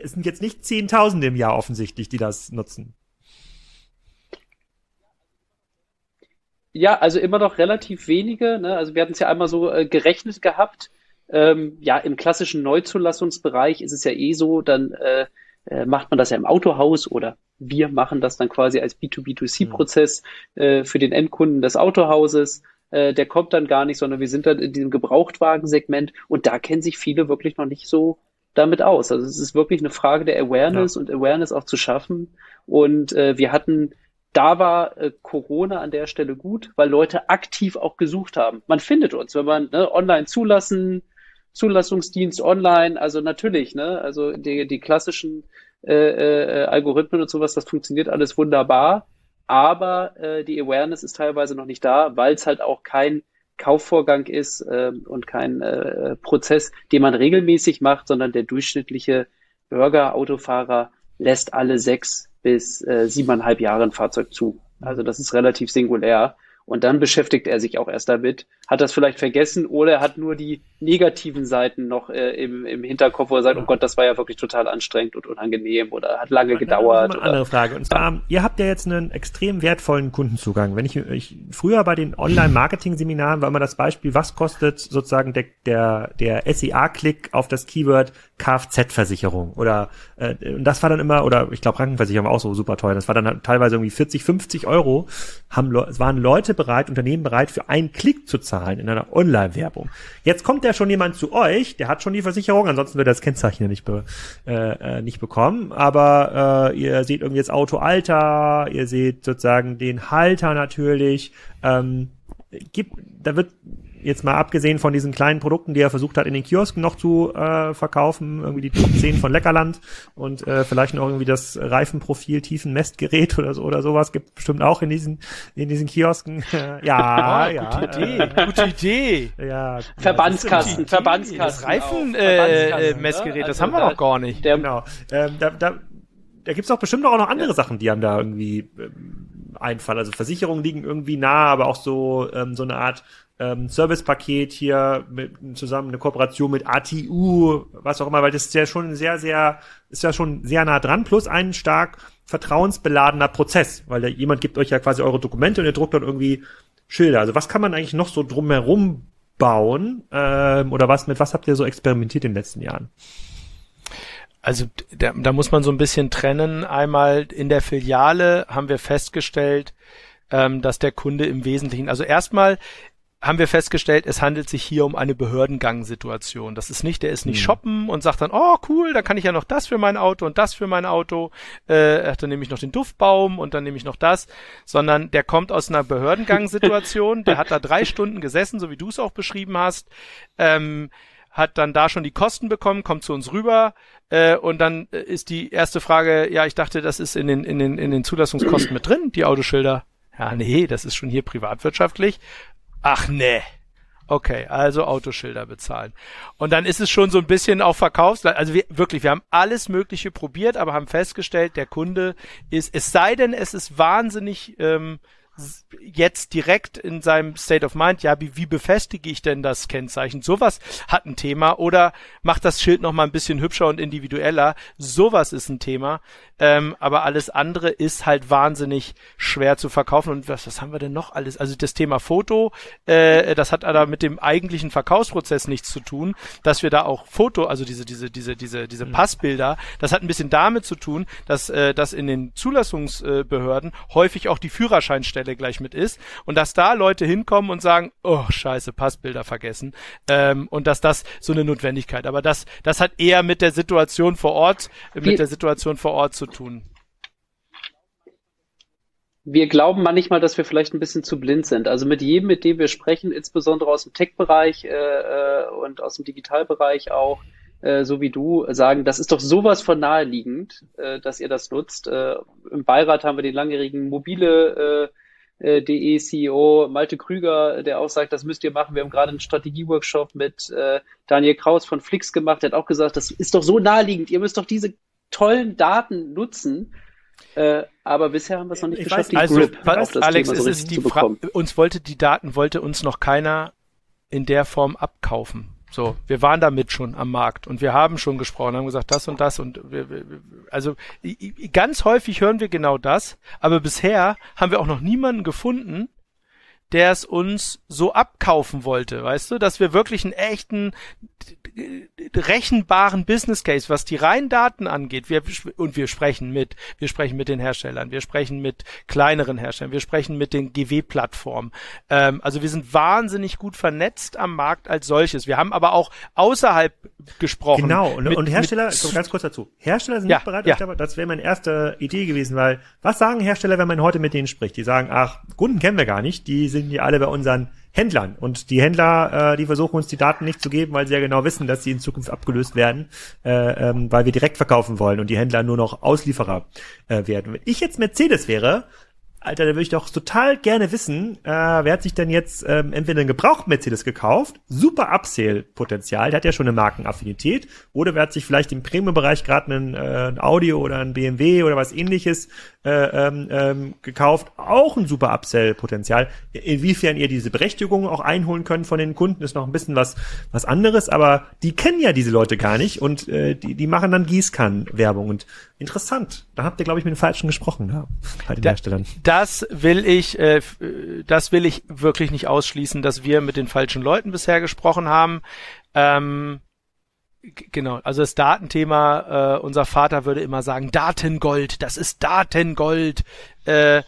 es sind jetzt nicht Zehntausende im Jahr offensichtlich, die das nutzen. Ja, also immer noch relativ wenige. Ne? Also wir hatten es ja einmal so äh, gerechnet gehabt. Ähm, ja, im klassischen Neuzulassungsbereich ist es ja eh so, dann äh, äh, macht man das ja im Autohaus oder wir machen das dann quasi als B2B2C-Prozess mhm. äh, für den Endkunden des Autohauses. Äh, der kommt dann gar nicht, sondern wir sind dann in diesem Gebrauchtwagensegment und da kennen sich viele wirklich noch nicht so damit aus. Also es ist wirklich eine Frage der Awareness ja. und Awareness auch zu schaffen. Und äh, wir hatten da war äh, Corona an der Stelle gut, weil Leute aktiv auch gesucht haben. Man findet uns, wenn man ne, online zulassen, Zulassungsdienst online, also natürlich, ne, also die, die klassischen äh, äh, Algorithmen und sowas, das funktioniert alles wunderbar, aber äh, die Awareness ist teilweise noch nicht da, weil es halt auch kein Kaufvorgang ist äh, und kein äh, Prozess, den man regelmäßig macht, sondern der durchschnittliche Bürger, Autofahrer lässt alle sechs bis äh, siebeneinhalb Jahre ein Fahrzeug zu. Also das ist relativ singulär. Und dann beschäftigt er sich auch erst damit, hat das vielleicht vergessen oder er hat nur die negativen Seiten noch äh, im, im Hinterkopf, wo er sagt, oh Gott, das war ja wirklich total anstrengend und unangenehm oder hat lange gedauert. Eine andere Frage. Und zwar, ihr habt ja jetzt einen extrem wertvollen Kundenzugang. Wenn ich, ich früher bei den Online-Marketing-Seminaren war immer das Beispiel, was kostet sozusagen der, der, der SEA-Klick auf das Keyword Kfz-Versicherung oder äh, und das war dann immer, oder ich glaube Krankenversicherung war auch so super teuer, das war dann halt teilweise irgendwie 40, 50 Euro, haben es waren Leute bereit, Unternehmen bereit, für einen Klick zu zahlen in einer Online-Werbung. Jetzt kommt ja schon jemand zu euch, der hat schon die Versicherung, ansonsten wird er das Kennzeichen nicht, be, äh, äh, nicht bekommen, aber äh, ihr seht irgendwie jetzt Autoalter, ihr seht sozusagen den Halter natürlich, ähm, gibt, da wird jetzt mal abgesehen von diesen kleinen Produkten, die er versucht hat, in den Kiosken noch zu äh, verkaufen, irgendwie die Top 10 von Leckerland und äh, vielleicht noch irgendwie das Reifenprofil tiefen Messgerät oder so oder sowas gibt bestimmt auch in diesen in diesen Kiosken. ja, oh, ja, gute Idee, äh, gute Idee. Ja, Verbandskasten, Verbandskasten. Das Reifen äh, äh, Messgerät, das also haben wir noch gar nicht. genau. Ähm, da, da, da gibt's auch bestimmt auch noch andere ja. Sachen, die einem da irgendwie ähm, einfallen. Also Versicherungen liegen irgendwie nah, aber auch so ähm, so eine Art ähm, Servicepaket hier mit, zusammen eine Kooperation mit ATU, was auch immer, weil das ist ja schon sehr, sehr, ist ja schon sehr nah dran, plus ein stark vertrauensbeladener Prozess, weil da jemand gibt euch ja quasi eure Dokumente und ihr druckt dann irgendwie Schilder. Also was kann man eigentlich noch so drumherum bauen? Ähm, oder was, mit was habt ihr so experimentiert in den letzten Jahren? Also da, da muss man so ein bisschen trennen. Einmal in der Filiale haben wir festgestellt, ähm, dass der Kunde im Wesentlichen, also erstmal haben wir festgestellt, es handelt sich hier um eine Behördengangsituation. Das ist nicht, der ist nicht hm. shoppen und sagt dann, oh cool, da kann ich ja noch das für mein Auto und das für mein Auto. Äh, dann nehme ich noch den Duftbaum und dann nehme ich noch das, sondern der kommt aus einer Behördengangsituation. der hat da drei Stunden gesessen, so wie du es auch beschrieben hast. Ähm, hat dann da schon die Kosten bekommen, kommt zu uns rüber äh, und dann äh, ist die erste Frage, ja, ich dachte, das ist in den, in den, in den Zulassungskosten mit drin, die Autoschilder. Ja, nee, das ist schon hier privatwirtschaftlich. Ach nee. Okay, also Autoschilder bezahlen. Und dann ist es schon so ein bisschen auch Verkaufs, also wir, wirklich, wir haben alles Mögliche probiert, aber haben festgestellt, der Kunde ist, es sei denn, es ist wahnsinnig ähm, jetzt direkt in seinem State of Mind, ja, wie, wie befestige ich denn das Kennzeichen? Sowas hat ein Thema oder macht das Schild noch mal ein bisschen hübscher und individueller? Sowas ist ein Thema. Ähm, aber alles andere ist halt wahnsinnig schwer zu verkaufen. Und was, was haben wir denn noch alles? Also das Thema Foto, äh, das hat aber mit dem eigentlichen Verkaufsprozess nichts zu tun, dass wir da auch Foto, also diese, diese, diese, diese, diese mhm. Passbilder, das hat ein bisschen damit zu tun, dass, äh, dass in den Zulassungsbehörden häufig auch die Führerscheinstelle gleich mit ist und dass da Leute hinkommen und sagen, oh scheiße, Passbilder vergessen ähm, und dass das so eine Notwendigkeit. Aber das, das hat eher mit der Situation vor Ort, mit der Situation vor Ort zu tun. Wir glauben manchmal, dass wir vielleicht ein bisschen zu blind sind. Also mit jedem, mit dem wir sprechen, insbesondere aus dem Tech-Bereich äh, äh und aus dem Digitalbereich auch, äh, so wie du, sagen, das ist doch sowas von naheliegend, äh, dass ihr das nutzt. Im Beirat haben wir den langjährigen mobile DE CEO Malte Krüger, der auch sagt, das müsst ihr machen. Wir haben gerade einen Strategieworkshop mit äh, Daniel Kraus von Flix gemacht, der hat auch gesagt, das ist doch so naheliegend. Ihr müsst doch diese tollen Daten nutzen. Äh, aber bisher haben wir es noch nicht ich geschafft, weiß, also, Grip auf das Alex, Thema so ist die Fra uns wollte die Daten wollte uns noch keiner in der Form abkaufen. So, wir waren damit schon am Markt und wir haben schon gesprochen, haben gesagt, das und das und wir, wir, also ganz häufig hören wir genau das, aber bisher haben wir auch noch niemanden gefunden, der es uns so abkaufen wollte, weißt du, dass wir wirklich einen echten rechenbaren Business Case, was die reinen Daten angeht, wir, und wir sprechen mit, wir sprechen mit den Herstellern, wir sprechen mit kleineren Herstellern, wir sprechen mit den GW-Plattformen. Ähm, also wir sind wahnsinnig gut vernetzt am Markt als solches. Wir haben aber auch außerhalb gesprochen. Genau, und, mit, und Hersteller, mit, ganz kurz dazu, Hersteller sind ja, nicht bereit, ja. Glaube, das wäre meine erste Idee gewesen, weil was sagen Hersteller, wenn man heute mit denen spricht? Die sagen, ach, Kunden kennen wir gar nicht, die sind die alle bei unseren Händlern. Und die Händler, äh, die versuchen uns die Daten nicht zu geben, weil sie ja genau wissen, dass sie in Zukunft abgelöst werden, äh, ähm, weil wir direkt verkaufen wollen und die Händler nur noch Auslieferer äh, werden. Wenn ich jetzt Mercedes wäre, Alter, da würde ich doch total gerne wissen, äh, wer hat sich denn jetzt ähm, entweder einen gebrauchten Mercedes gekauft, super Upsale-Potenzial, der hat ja schon eine Markenaffinität, oder wer hat sich vielleicht im Premium-Bereich gerade einen äh, ein Audio oder ein BMW oder was ähnliches äh, ähm, ähm, gekauft, auch ein super Upsell-Potenzial. Inwiefern ihr diese Berechtigung auch einholen könnt von den Kunden, ist noch ein bisschen was was anderes, aber die kennen ja diese Leute gar nicht und äh, die, die machen dann Gießkannen-Werbung und interessant. Da habt ihr, glaube ich, mit den Falschen gesprochen, ja, bei den da, Herstellern. Das will ich, äh, das will ich wirklich nicht ausschließen, dass wir mit den falschen Leuten bisher gesprochen haben. Ähm, Genau, also das Datenthema, äh, unser Vater würde immer sagen, Datengold, das ist Datengold. Äh,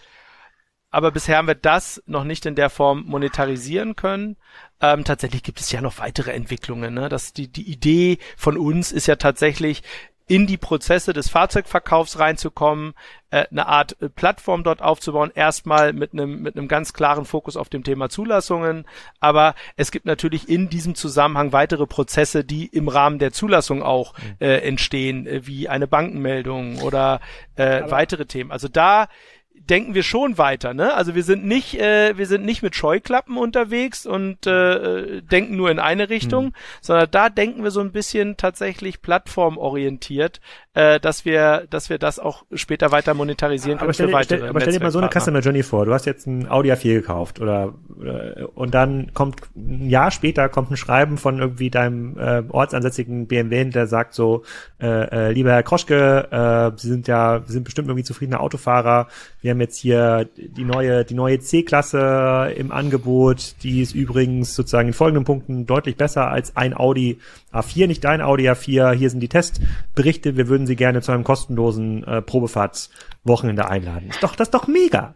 aber bisher haben wir das noch nicht in der Form monetarisieren können. Ähm, tatsächlich gibt es ja noch weitere Entwicklungen. Ne? Das, die, die Idee von uns ist ja tatsächlich, in die Prozesse des Fahrzeugverkaufs reinzukommen, äh, eine Art äh, Plattform dort aufzubauen, erstmal mit einem mit einem ganz klaren Fokus auf dem Thema Zulassungen, aber es gibt natürlich in diesem Zusammenhang weitere Prozesse, die im Rahmen der Zulassung auch mhm. äh, entstehen, äh, wie eine Bankenmeldung oder äh, weitere Themen. Also da denken wir schon weiter, ne? Also wir sind nicht, äh, wir sind nicht mit Scheuklappen unterwegs und äh, denken nur in eine Richtung, hm. sondern da denken wir so ein bisschen tatsächlich plattformorientiert, äh, dass wir, dass wir das auch später weiter monetarisieren können für weitere. Stell, aber stell dir mal so eine Customer Journey vor. Du hast jetzt ein Audi A4 gekauft oder, oder und dann kommt ein Jahr später kommt ein Schreiben von irgendwie deinem äh, ortsansässigen BMW, der sagt so, äh, äh, lieber Herr Kroschke, äh, Sie sind ja, Sie sind bestimmt irgendwie zufriedener Autofahrer. Wir haben jetzt hier die neue, die neue C-Klasse im Angebot. Die ist übrigens sozusagen in folgenden Punkten deutlich besser als ein Audi A4, nicht dein Audi A4. Hier sind die Testberichte. Wir würden Sie gerne zu einem kostenlosen äh, Probefahrtswochenende einladen. Ist doch, das ist doch mega.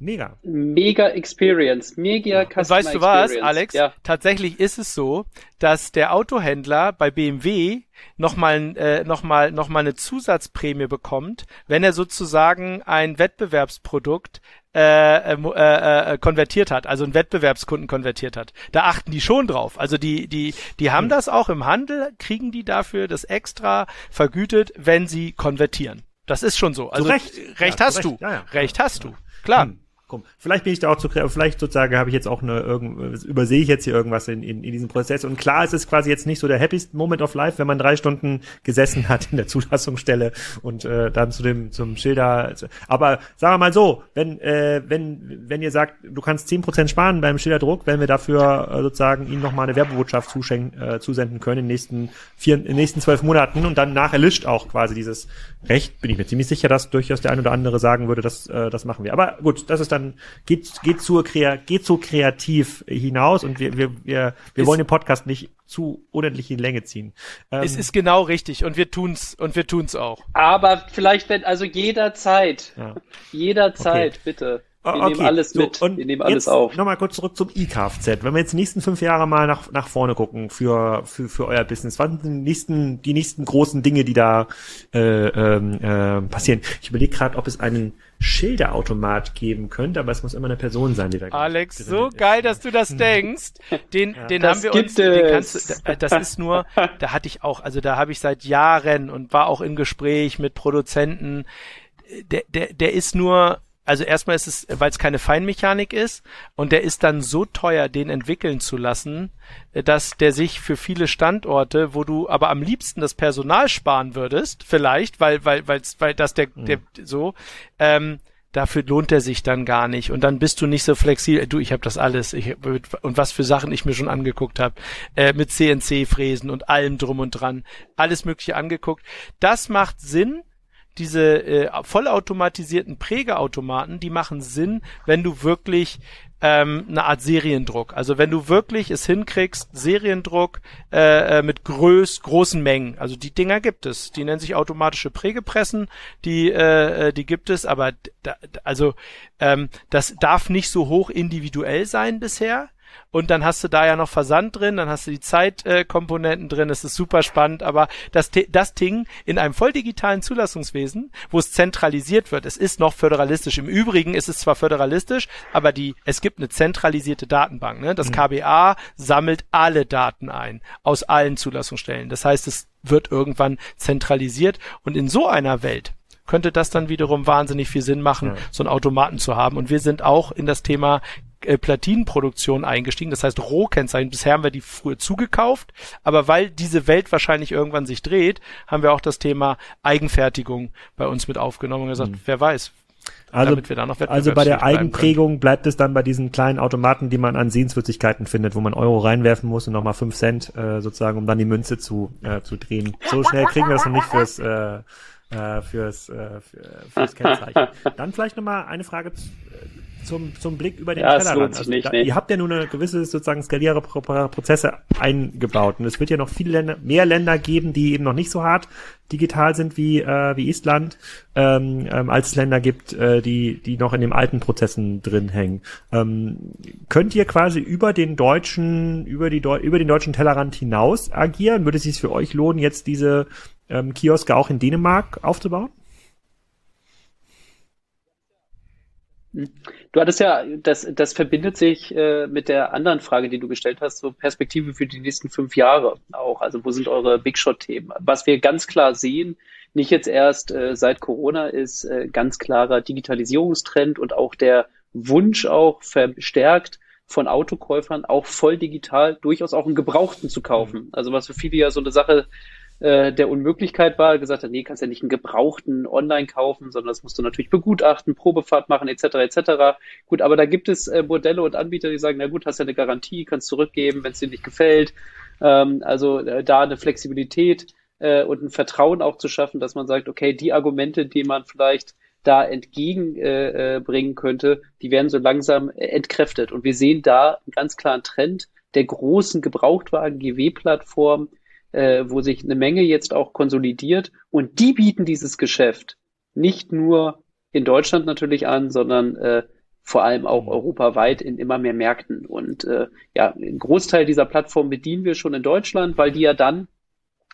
Mega. Mega Experience. Mega Customer Und weißt du was, Alex? Ja. Tatsächlich ist es so, dass der Autohändler bei BMW nochmal äh, noch mal, noch mal eine Zusatzprämie bekommt, wenn er sozusagen ein Wettbewerbsprodukt äh, äh, äh, äh, konvertiert hat, also einen Wettbewerbskunden konvertiert hat. Da achten die schon drauf. Also die, die, die haben hm. das auch im Handel, kriegen die dafür das extra vergütet, wenn sie konvertieren. Das ist schon so. Also recht, recht ja, hast recht. du. Ja, ja. Recht hast du. Klar. Hm. Komm, vielleicht bin ich da auch zu, vielleicht sozusagen habe ich jetzt auch eine, irgend, übersehe ich jetzt hier irgendwas in, in, in diesem Prozess. Und klar, es ist quasi jetzt nicht so der happiest Moment of life, wenn man drei Stunden gesessen hat in der Zulassungsstelle und äh, dann zu dem zum Schilder. Aber sagen wir mal so, wenn äh, wenn wenn ihr sagt, du kannst zehn Prozent sparen beim Schilderdruck, wenn wir dafür äh, sozusagen ihnen noch mal eine Werbebotschaft zuschenken, äh, zusenden können in den nächsten vier, in den nächsten zwölf Monaten und dann erlischt auch quasi dieses Recht, bin ich mir ziemlich sicher, dass durchaus der ein oder andere sagen würde, dass äh, das machen wir. Aber gut, das ist dann dann geht, geht, zur, geht so kreativ hinaus und wir, wir, wir, wir wollen den Podcast nicht zu unendlich in Länge ziehen. Ähm, es ist genau richtig und wir tun's und wir tun's auch. Aber vielleicht wenn also jederzeit, ja. jederzeit okay. bitte. Wir okay. nehmen alles mit, so, und wir nehmen alles auf. Nochmal kurz zurück zum IKFZ. Wenn wir jetzt die nächsten fünf Jahre mal nach, nach vorne gucken für, für, für euer Business, was sind die nächsten, die nächsten großen Dinge, die da äh, äh, passieren? Ich überlege gerade, ob es einen Schilderautomat geben könnte, aber es muss immer eine Person sein, die da Alex, so geil, dass du das denkst. Den, ja. den haben wir uns, den kannst du, das ist nur, da hatte ich auch, also da habe ich seit Jahren und war auch im Gespräch mit Produzenten. Der, der, der ist nur, also erstmal ist es, weil es keine Feinmechanik ist und der ist dann so teuer, den entwickeln zu lassen, dass der sich für viele Standorte, wo du aber am liebsten das Personal sparen würdest, vielleicht, weil, weil, weil, weil das der, mhm. der so, ähm, dafür lohnt er sich dann gar nicht und dann bist du nicht so flexibel. Du, ich habe das alles ich, und was für Sachen ich mir schon angeguckt habe äh, mit CNC-Fräsen und allem drum und dran, alles mögliche angeguckt. Das macht Sinn, diese äh, vollautomatisierten Prägeautomaten, die machen Sinn, wenn du wirklich ähm, eine Art Seriendruck. Also wenn du wirklich es hinkriegst, Seriendruck äh, äh, mit groß, großen Mengen. Also die Dinger gibt es. Die nennen sich automatische Prägepressen. Die, äh, äh die gibt es, aber da, also ähm, das darf nicht so hoch individuell sein bisher und dann hast du da ja noch Versand drin, dann hast du die Zeitkomponenten äh, drin, es ist super spannend, aber das, das Ding in einem voll digitalen Zulassungswesen, wo es zentralisiert wird, es ist noch föderalistisch. Im Übrigen ist es zwar föderalistisch, aber die, es gibt eine zentralisierte Datenbank. Ne? Das mhm. KBA sammelt alle Daten ein aus allen Zulassungsstellen. Das heißt, es wird irgendwann zentralisiert und in so einer Welt könnte das dann wiederum wahnsinnig viel Sinn machen, ja. so einen Automaten zu haben. Und wir sind auch in das Thema äh, Platinenproduktion eingestiegen, das heißt Rohkennzeichen. Bisher haben wir die früher zugekauft, aber weil diese Welt wahrscheinlich irgendwann sich dreht, haben wir auch das Thema Eigenfertigung bei uns mit aufgenommen und gesagt, mhm. wer weiß, also, also bei der Eigenprägung bleibt es dann bei diesen kleinen Automaten, die man an Sehenswürdigkeiten findet, wo man Euro reinwerfen muss und nochmal fünf Cent äh, sozusagen, um dann die Münze zu, äh, zu drehen. So schnell kriegen wir das noch nicht fürs, äh, äh, fürs, äh, für, fürs Kennzeichen. Dann vielleicht nochmal eine Frage zum, zum Blick über den ja, Tellerrand. Also, nicht, da, nee. Ihr habt ja nur eine gewisse sozusagen skalierbare Prozesse eingebaut und es wird ja noch viele Länder, mehr Länder geben, die eben noch nicht so hart digital sind wie äh, wie Island, ähm, ähm, als es Länder gibt, äh, die die noch in den alten Prozessen drin hängen. Ähm, könnt ihr quasi über den deutschen über die über den deutschen Tellerrand hinaus agieren? Würde es sich für euch lohnen, jetzt diese ähm, Kioske auch in Dänemark aufzubauen? Du hattest ja, das, das verbindet sich äh, mit der anderen Frage, die du gestellt hast, so Perspektive für die nächsten fünf Jahre auch. Also wo sind eure Big Shot-Themen? Was wir ganz klar sehen, nicht jetzt erst äh, seit Corona, ist äh, ganz klarer Digitalisierungstrend und auch der Wunsch auch verstärkt von Autokäufern auch voll digital durchaus auch einen Gebrauchten zu kaufen. Also was für viele ja so eine Sache äh, der Unmöglichkeit war, gesagt hat, nee, kannst ja nicht einen gebrauchten online kaufen, sondern das musst du natürlich begutachten, Probefahrt machen, etc. etc. Gut, aber da gibt es äh, Modelle und Anbieter, die sagen, na gut, hast ja eine Garantie, kannst zurückgeben, wenn es dir nicht gefällt. Ähm, also äh, da eine Flexibilität äh, und ein Vertrauen auch zu schaffen, dass man sagt, okay, die Argumente, die man vielleicht da entgegenbringen äh, könnte, die werden so langsam entkräftet. Und wir sehen da einen ganz klaren Trend der großen Gebrauchtwagen-GW-Plattform, äh, wo sich eine Menge jetzt auch konsolidiert und die bieten dieses Geschäft nicht nur in Deutschland natürlich an, sondern äh, vor allem auch mhm. europaweit in immer mehr Märkten. Und äh, ja, einen Großteil dieser Plattform bedienen wir schon in Deutschland, weil die ja dann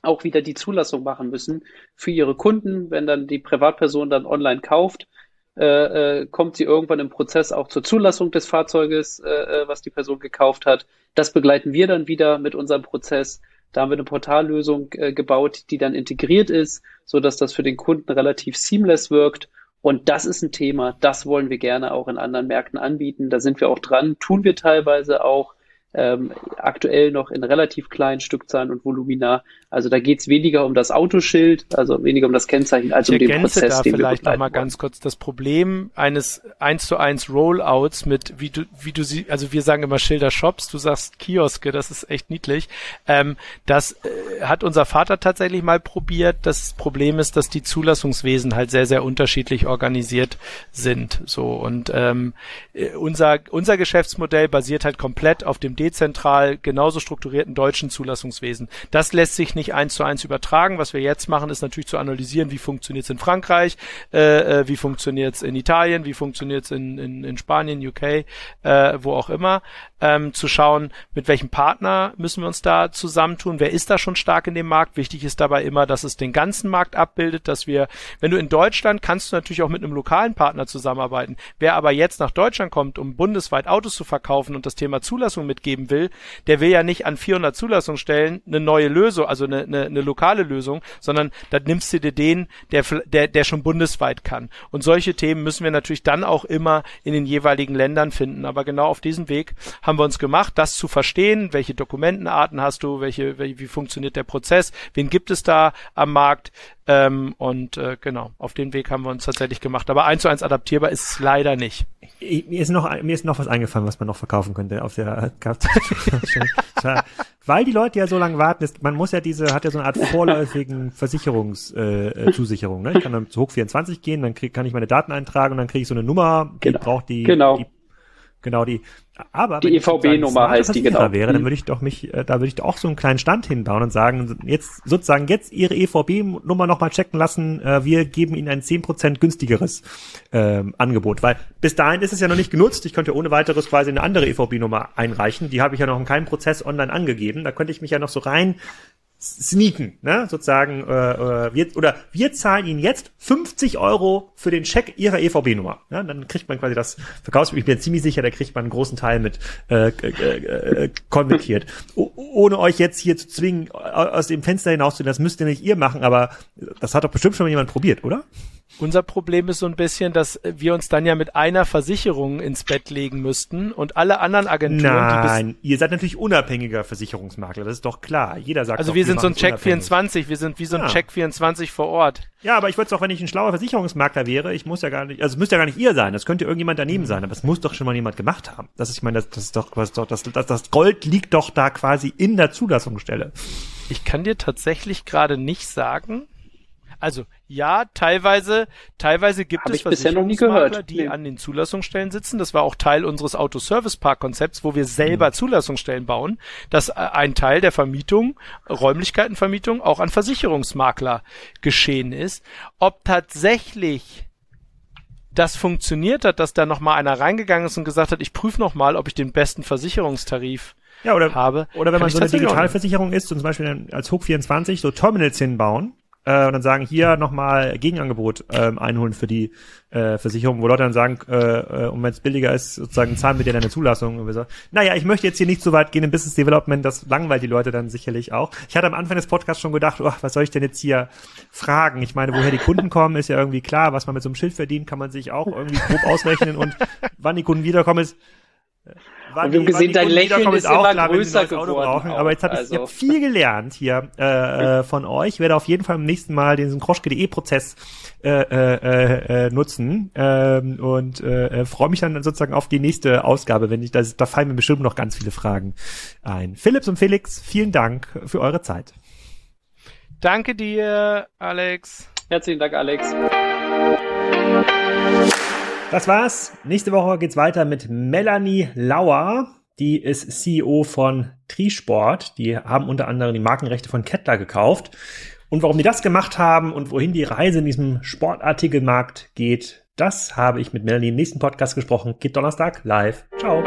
auch wieder die Zulassung machen müssen für ihre Kunden. Wenn dann die Privatperson dann online kauft, äh, äh, kommt sie irgendwann im Prozess auch zur Zulassung des Fahrzeuges, äh, äh was die Person gekauft hat. Das begleiten wir dann wieder mit unserem Prozess. Da haben wir eine Portallösung äh, gebaut, die dann integriert ist, so dass das für den Kunden relativ seamless wirkt Und das ist ein Thema, das wollen wir gerne auch in anderen Märkten anbieten. Da sind wir auch dran, tun wir teilweise auch ähm, aktuell noch in relativ kleinen Stückzahlen und Volumina. Also da geht es weniger um das Autoschild, also weniger um das Kennzeichen, als ich um den Prozess, da den vielleicht wir noch mal ganz kurz das Problem eines 1 zu 1 Rollouts mit, wie du, wie du sie, also wir sagen immer Schilder Shops, du sagst Kioske, das ist echt niedlich. Ähm, das äh, hat unser Vater tatsächlich mal probiert. Das Problem ist, dass die Zulassungswesen halt sehr, sehr unterschiedlich organisiert sind. So und ähm, äh, unser, unser Geschäftsmodell basiert halt komplett auf dem dezentral genauso strukturierten deutschen Zulassungswesen. Das lässt sich nicht eins zu eins übertragen. Was wir jetzt machen, ist natürlich zu analysieren, wie funktioniert es in Frankreich, äh, äh wie funktioniert es in Italien, wie funktioniert es in, in, in Spanien, UK, äh, wo auch immer, ähm, zu schauen, mit welchem Partner müssen wir uns da zusammentun, wer ist da schon stark in dem Markt. Wichtig ist dabei immer, dass es den ganzen Markt abbildet, dass wir, wenn du in Deutschland kannst du natürlich auch mit einem lokalen Partner zusammenarbeiten. Wer aber jetzt nach Deutschland kommt, um bundesweit Autos zu verkaufen und das Thema Zulassung mitgeben, geben will, der will ja nicht an 400 Zulassungsstellen eine neue Lösung, also eine, eine, eine lokale Lösung, sondern da nimmst du dir den, der, der, der schon bundesweit kann. Und solche Themen müssen wir natürlich dann auch immer in den jeweiligen Ländern finden. Aber genau auf diesem Weg haben wir uns gemacht, das zu verstehen, welche Dokumentenarten hast du, welche, wie funktioniert der Prozess, wen gibt es da am Markt, ähm, und äh, genau, auf den Weg haben wir uns tatsächlich gemacht. Aber eins zu eins adaptierbar ist es leider nicht. Mir ist noch, mir ist noch was eingefallen, was man noch verkaufen könnte auf der Weil die Leute ja so lange warten, ist, man muss ja diese, hat ja so eine Art vorläufigen Versicherungszusicherung. Äh, ne? Ich kann dann zu Hoch 24 gehen, dann krieg, kann ich meine Daten eintragen und dann kriege ich so eine Nummer, die genau. braucht die, genau. die Genau, die, aber die EVB-Nummer heißt die genau. Wäre, dann mhm. würde ich doch mich, äh, da würde ich doch auch so einen kleinen Stand hinbauen und sagen, jetzt sozusagen jetzt Ihre EVB-Nummer nochmal checken lassen, äh, wir geben Ihnen ein zehn Prozent günstigeres ähm, Angebot, weil bis dahin ist es ja noch nicht genutzt. Ich könnte ohne weiteres quasi eine andere EVB-Nummer einreichen. Die habe ich ja noch in keinem Prozess online angegeben. Da könnte ich mich ja noch so rein sneaken, ne? sozusagen, äh, äh, wir, oder wir zahlen Ihnen jetzt 50 Euro für den Check Ihrer EVB-Nummer. Ja? Dann kriegt man quasi das Verkaufs, ich bin ziemlich sicher, da kriegt man einen großen Teil mit äh, äh, äh, konvertiert. ohne euch jetzt hier zu zwingen, aus dem Fenster hinauszugehen, das müsst ihr nicht ihr machen, aber das hat doch bestimmt schon mal jemand probiert, oder? Unser Problem ist so ein bisschen, dass wir uns dann ja mit einer Versicherung ins Bett legen müssten und alle anderen Agenturen, Nein, ihr seid natürlich unabhängiger Versicherungsmakler, das ist doch klar. Jeder sagt Also doch, wir sind so ein Check 24, wir sind wie so ein ja. Check 24 vor Ort. Ja, aber ich würde es auch, wenn ich ein schlauer Versicherungsmakler wäre, ich muss ja gar nicht, also es müsste ja gar nicht ihr sein, das könnte irgendjemand daneben sein, aber es muss doch schon mal jemand gemacht haben. Das ist, ich meine, das, das ist doch, was doch, das, das, das Gold liegt doch da quasi in der Zulassungsstelle. Ich kann dir tatsächlich gerade nicht sagen, also ja, teilweise, teilweise gibt Hab es Versicherungsmakler, die nee. an den Zulassungsstellen sitzen. Das war auch Teil unseres Autoservice-Park-Konzepts, wo wir selber mhm. Zulassungsstellen bauen, dass äh, ein Teil der Vermietung, Räumlichkeitenvermietung, auch an Versicherungsmakler geschehen ist. Ob tatsächlich das funktioniert hat, dass da nochmal einer reingegangen ist und gesagt hat, ich prüfe nochmal, ob ich den besten Versicherungstarif ja, oder, habe. Oder wenn man so eine Digitalversicherung ist und zum Beispiel als Hook 24 so Terminals hinbauen, äh, und dann sagen, hier nochmal Gegenangebot ähm, einholen für die äh, Versicherung, wo Leute dann sagen, äh, äh, und wenn es billiger ist, sozusagen zahlen wir dir deine Zulassung. Und wir sagen, naja, ich möchte jetzt hier nicht so weit gehen im Business Development, das langweilt die Leute dann sicherlich auch. Ich hatte am Anfang des Podcasts schon gedacht, oh, was soll ich denn jetzt hier fragen? Ich meine, woher die Kunden kommen, ist ja irgendwie klar, was man mit so einem Schild verdient, kann man sich auch irgendwie grob ausrechnen und wann die Kunden wiederkommen ist und wir haben gesehen, dein Lächeln ist immer klar, größer geworden. Brauchen. Aber jetzt habe also. ich, hab viel gelernt hier äh, äh, von euch. Ich werde auf jeden Fall beim nächsten Mal diesen Kroschke.de-Prozess äh, äh, äh, nutzen ähm, und äh, freue mich dann sozusagen auf die nächste Ausgabe, wenn ich das, da fallen mir bestimmt noch ganz viele Fragen ein. Philips und Felix, vielen Dank für eure Zeit. Danke dir, Alex. Herzlichen Dank, Alex. Das war's. Nächste Woche geht's weiter mit Melanie Lauer. Die ist CEO von Trisport. Die haben unter anderem die Markenrechte von Kettler gekauft. Und warum die das gemacht haben und wohin die Reise in diesem Sportartikelmarkt geht, das habe ich mit Melanie im nächsten Podcast gesprochen. Geht Donnerstag live. Ciao.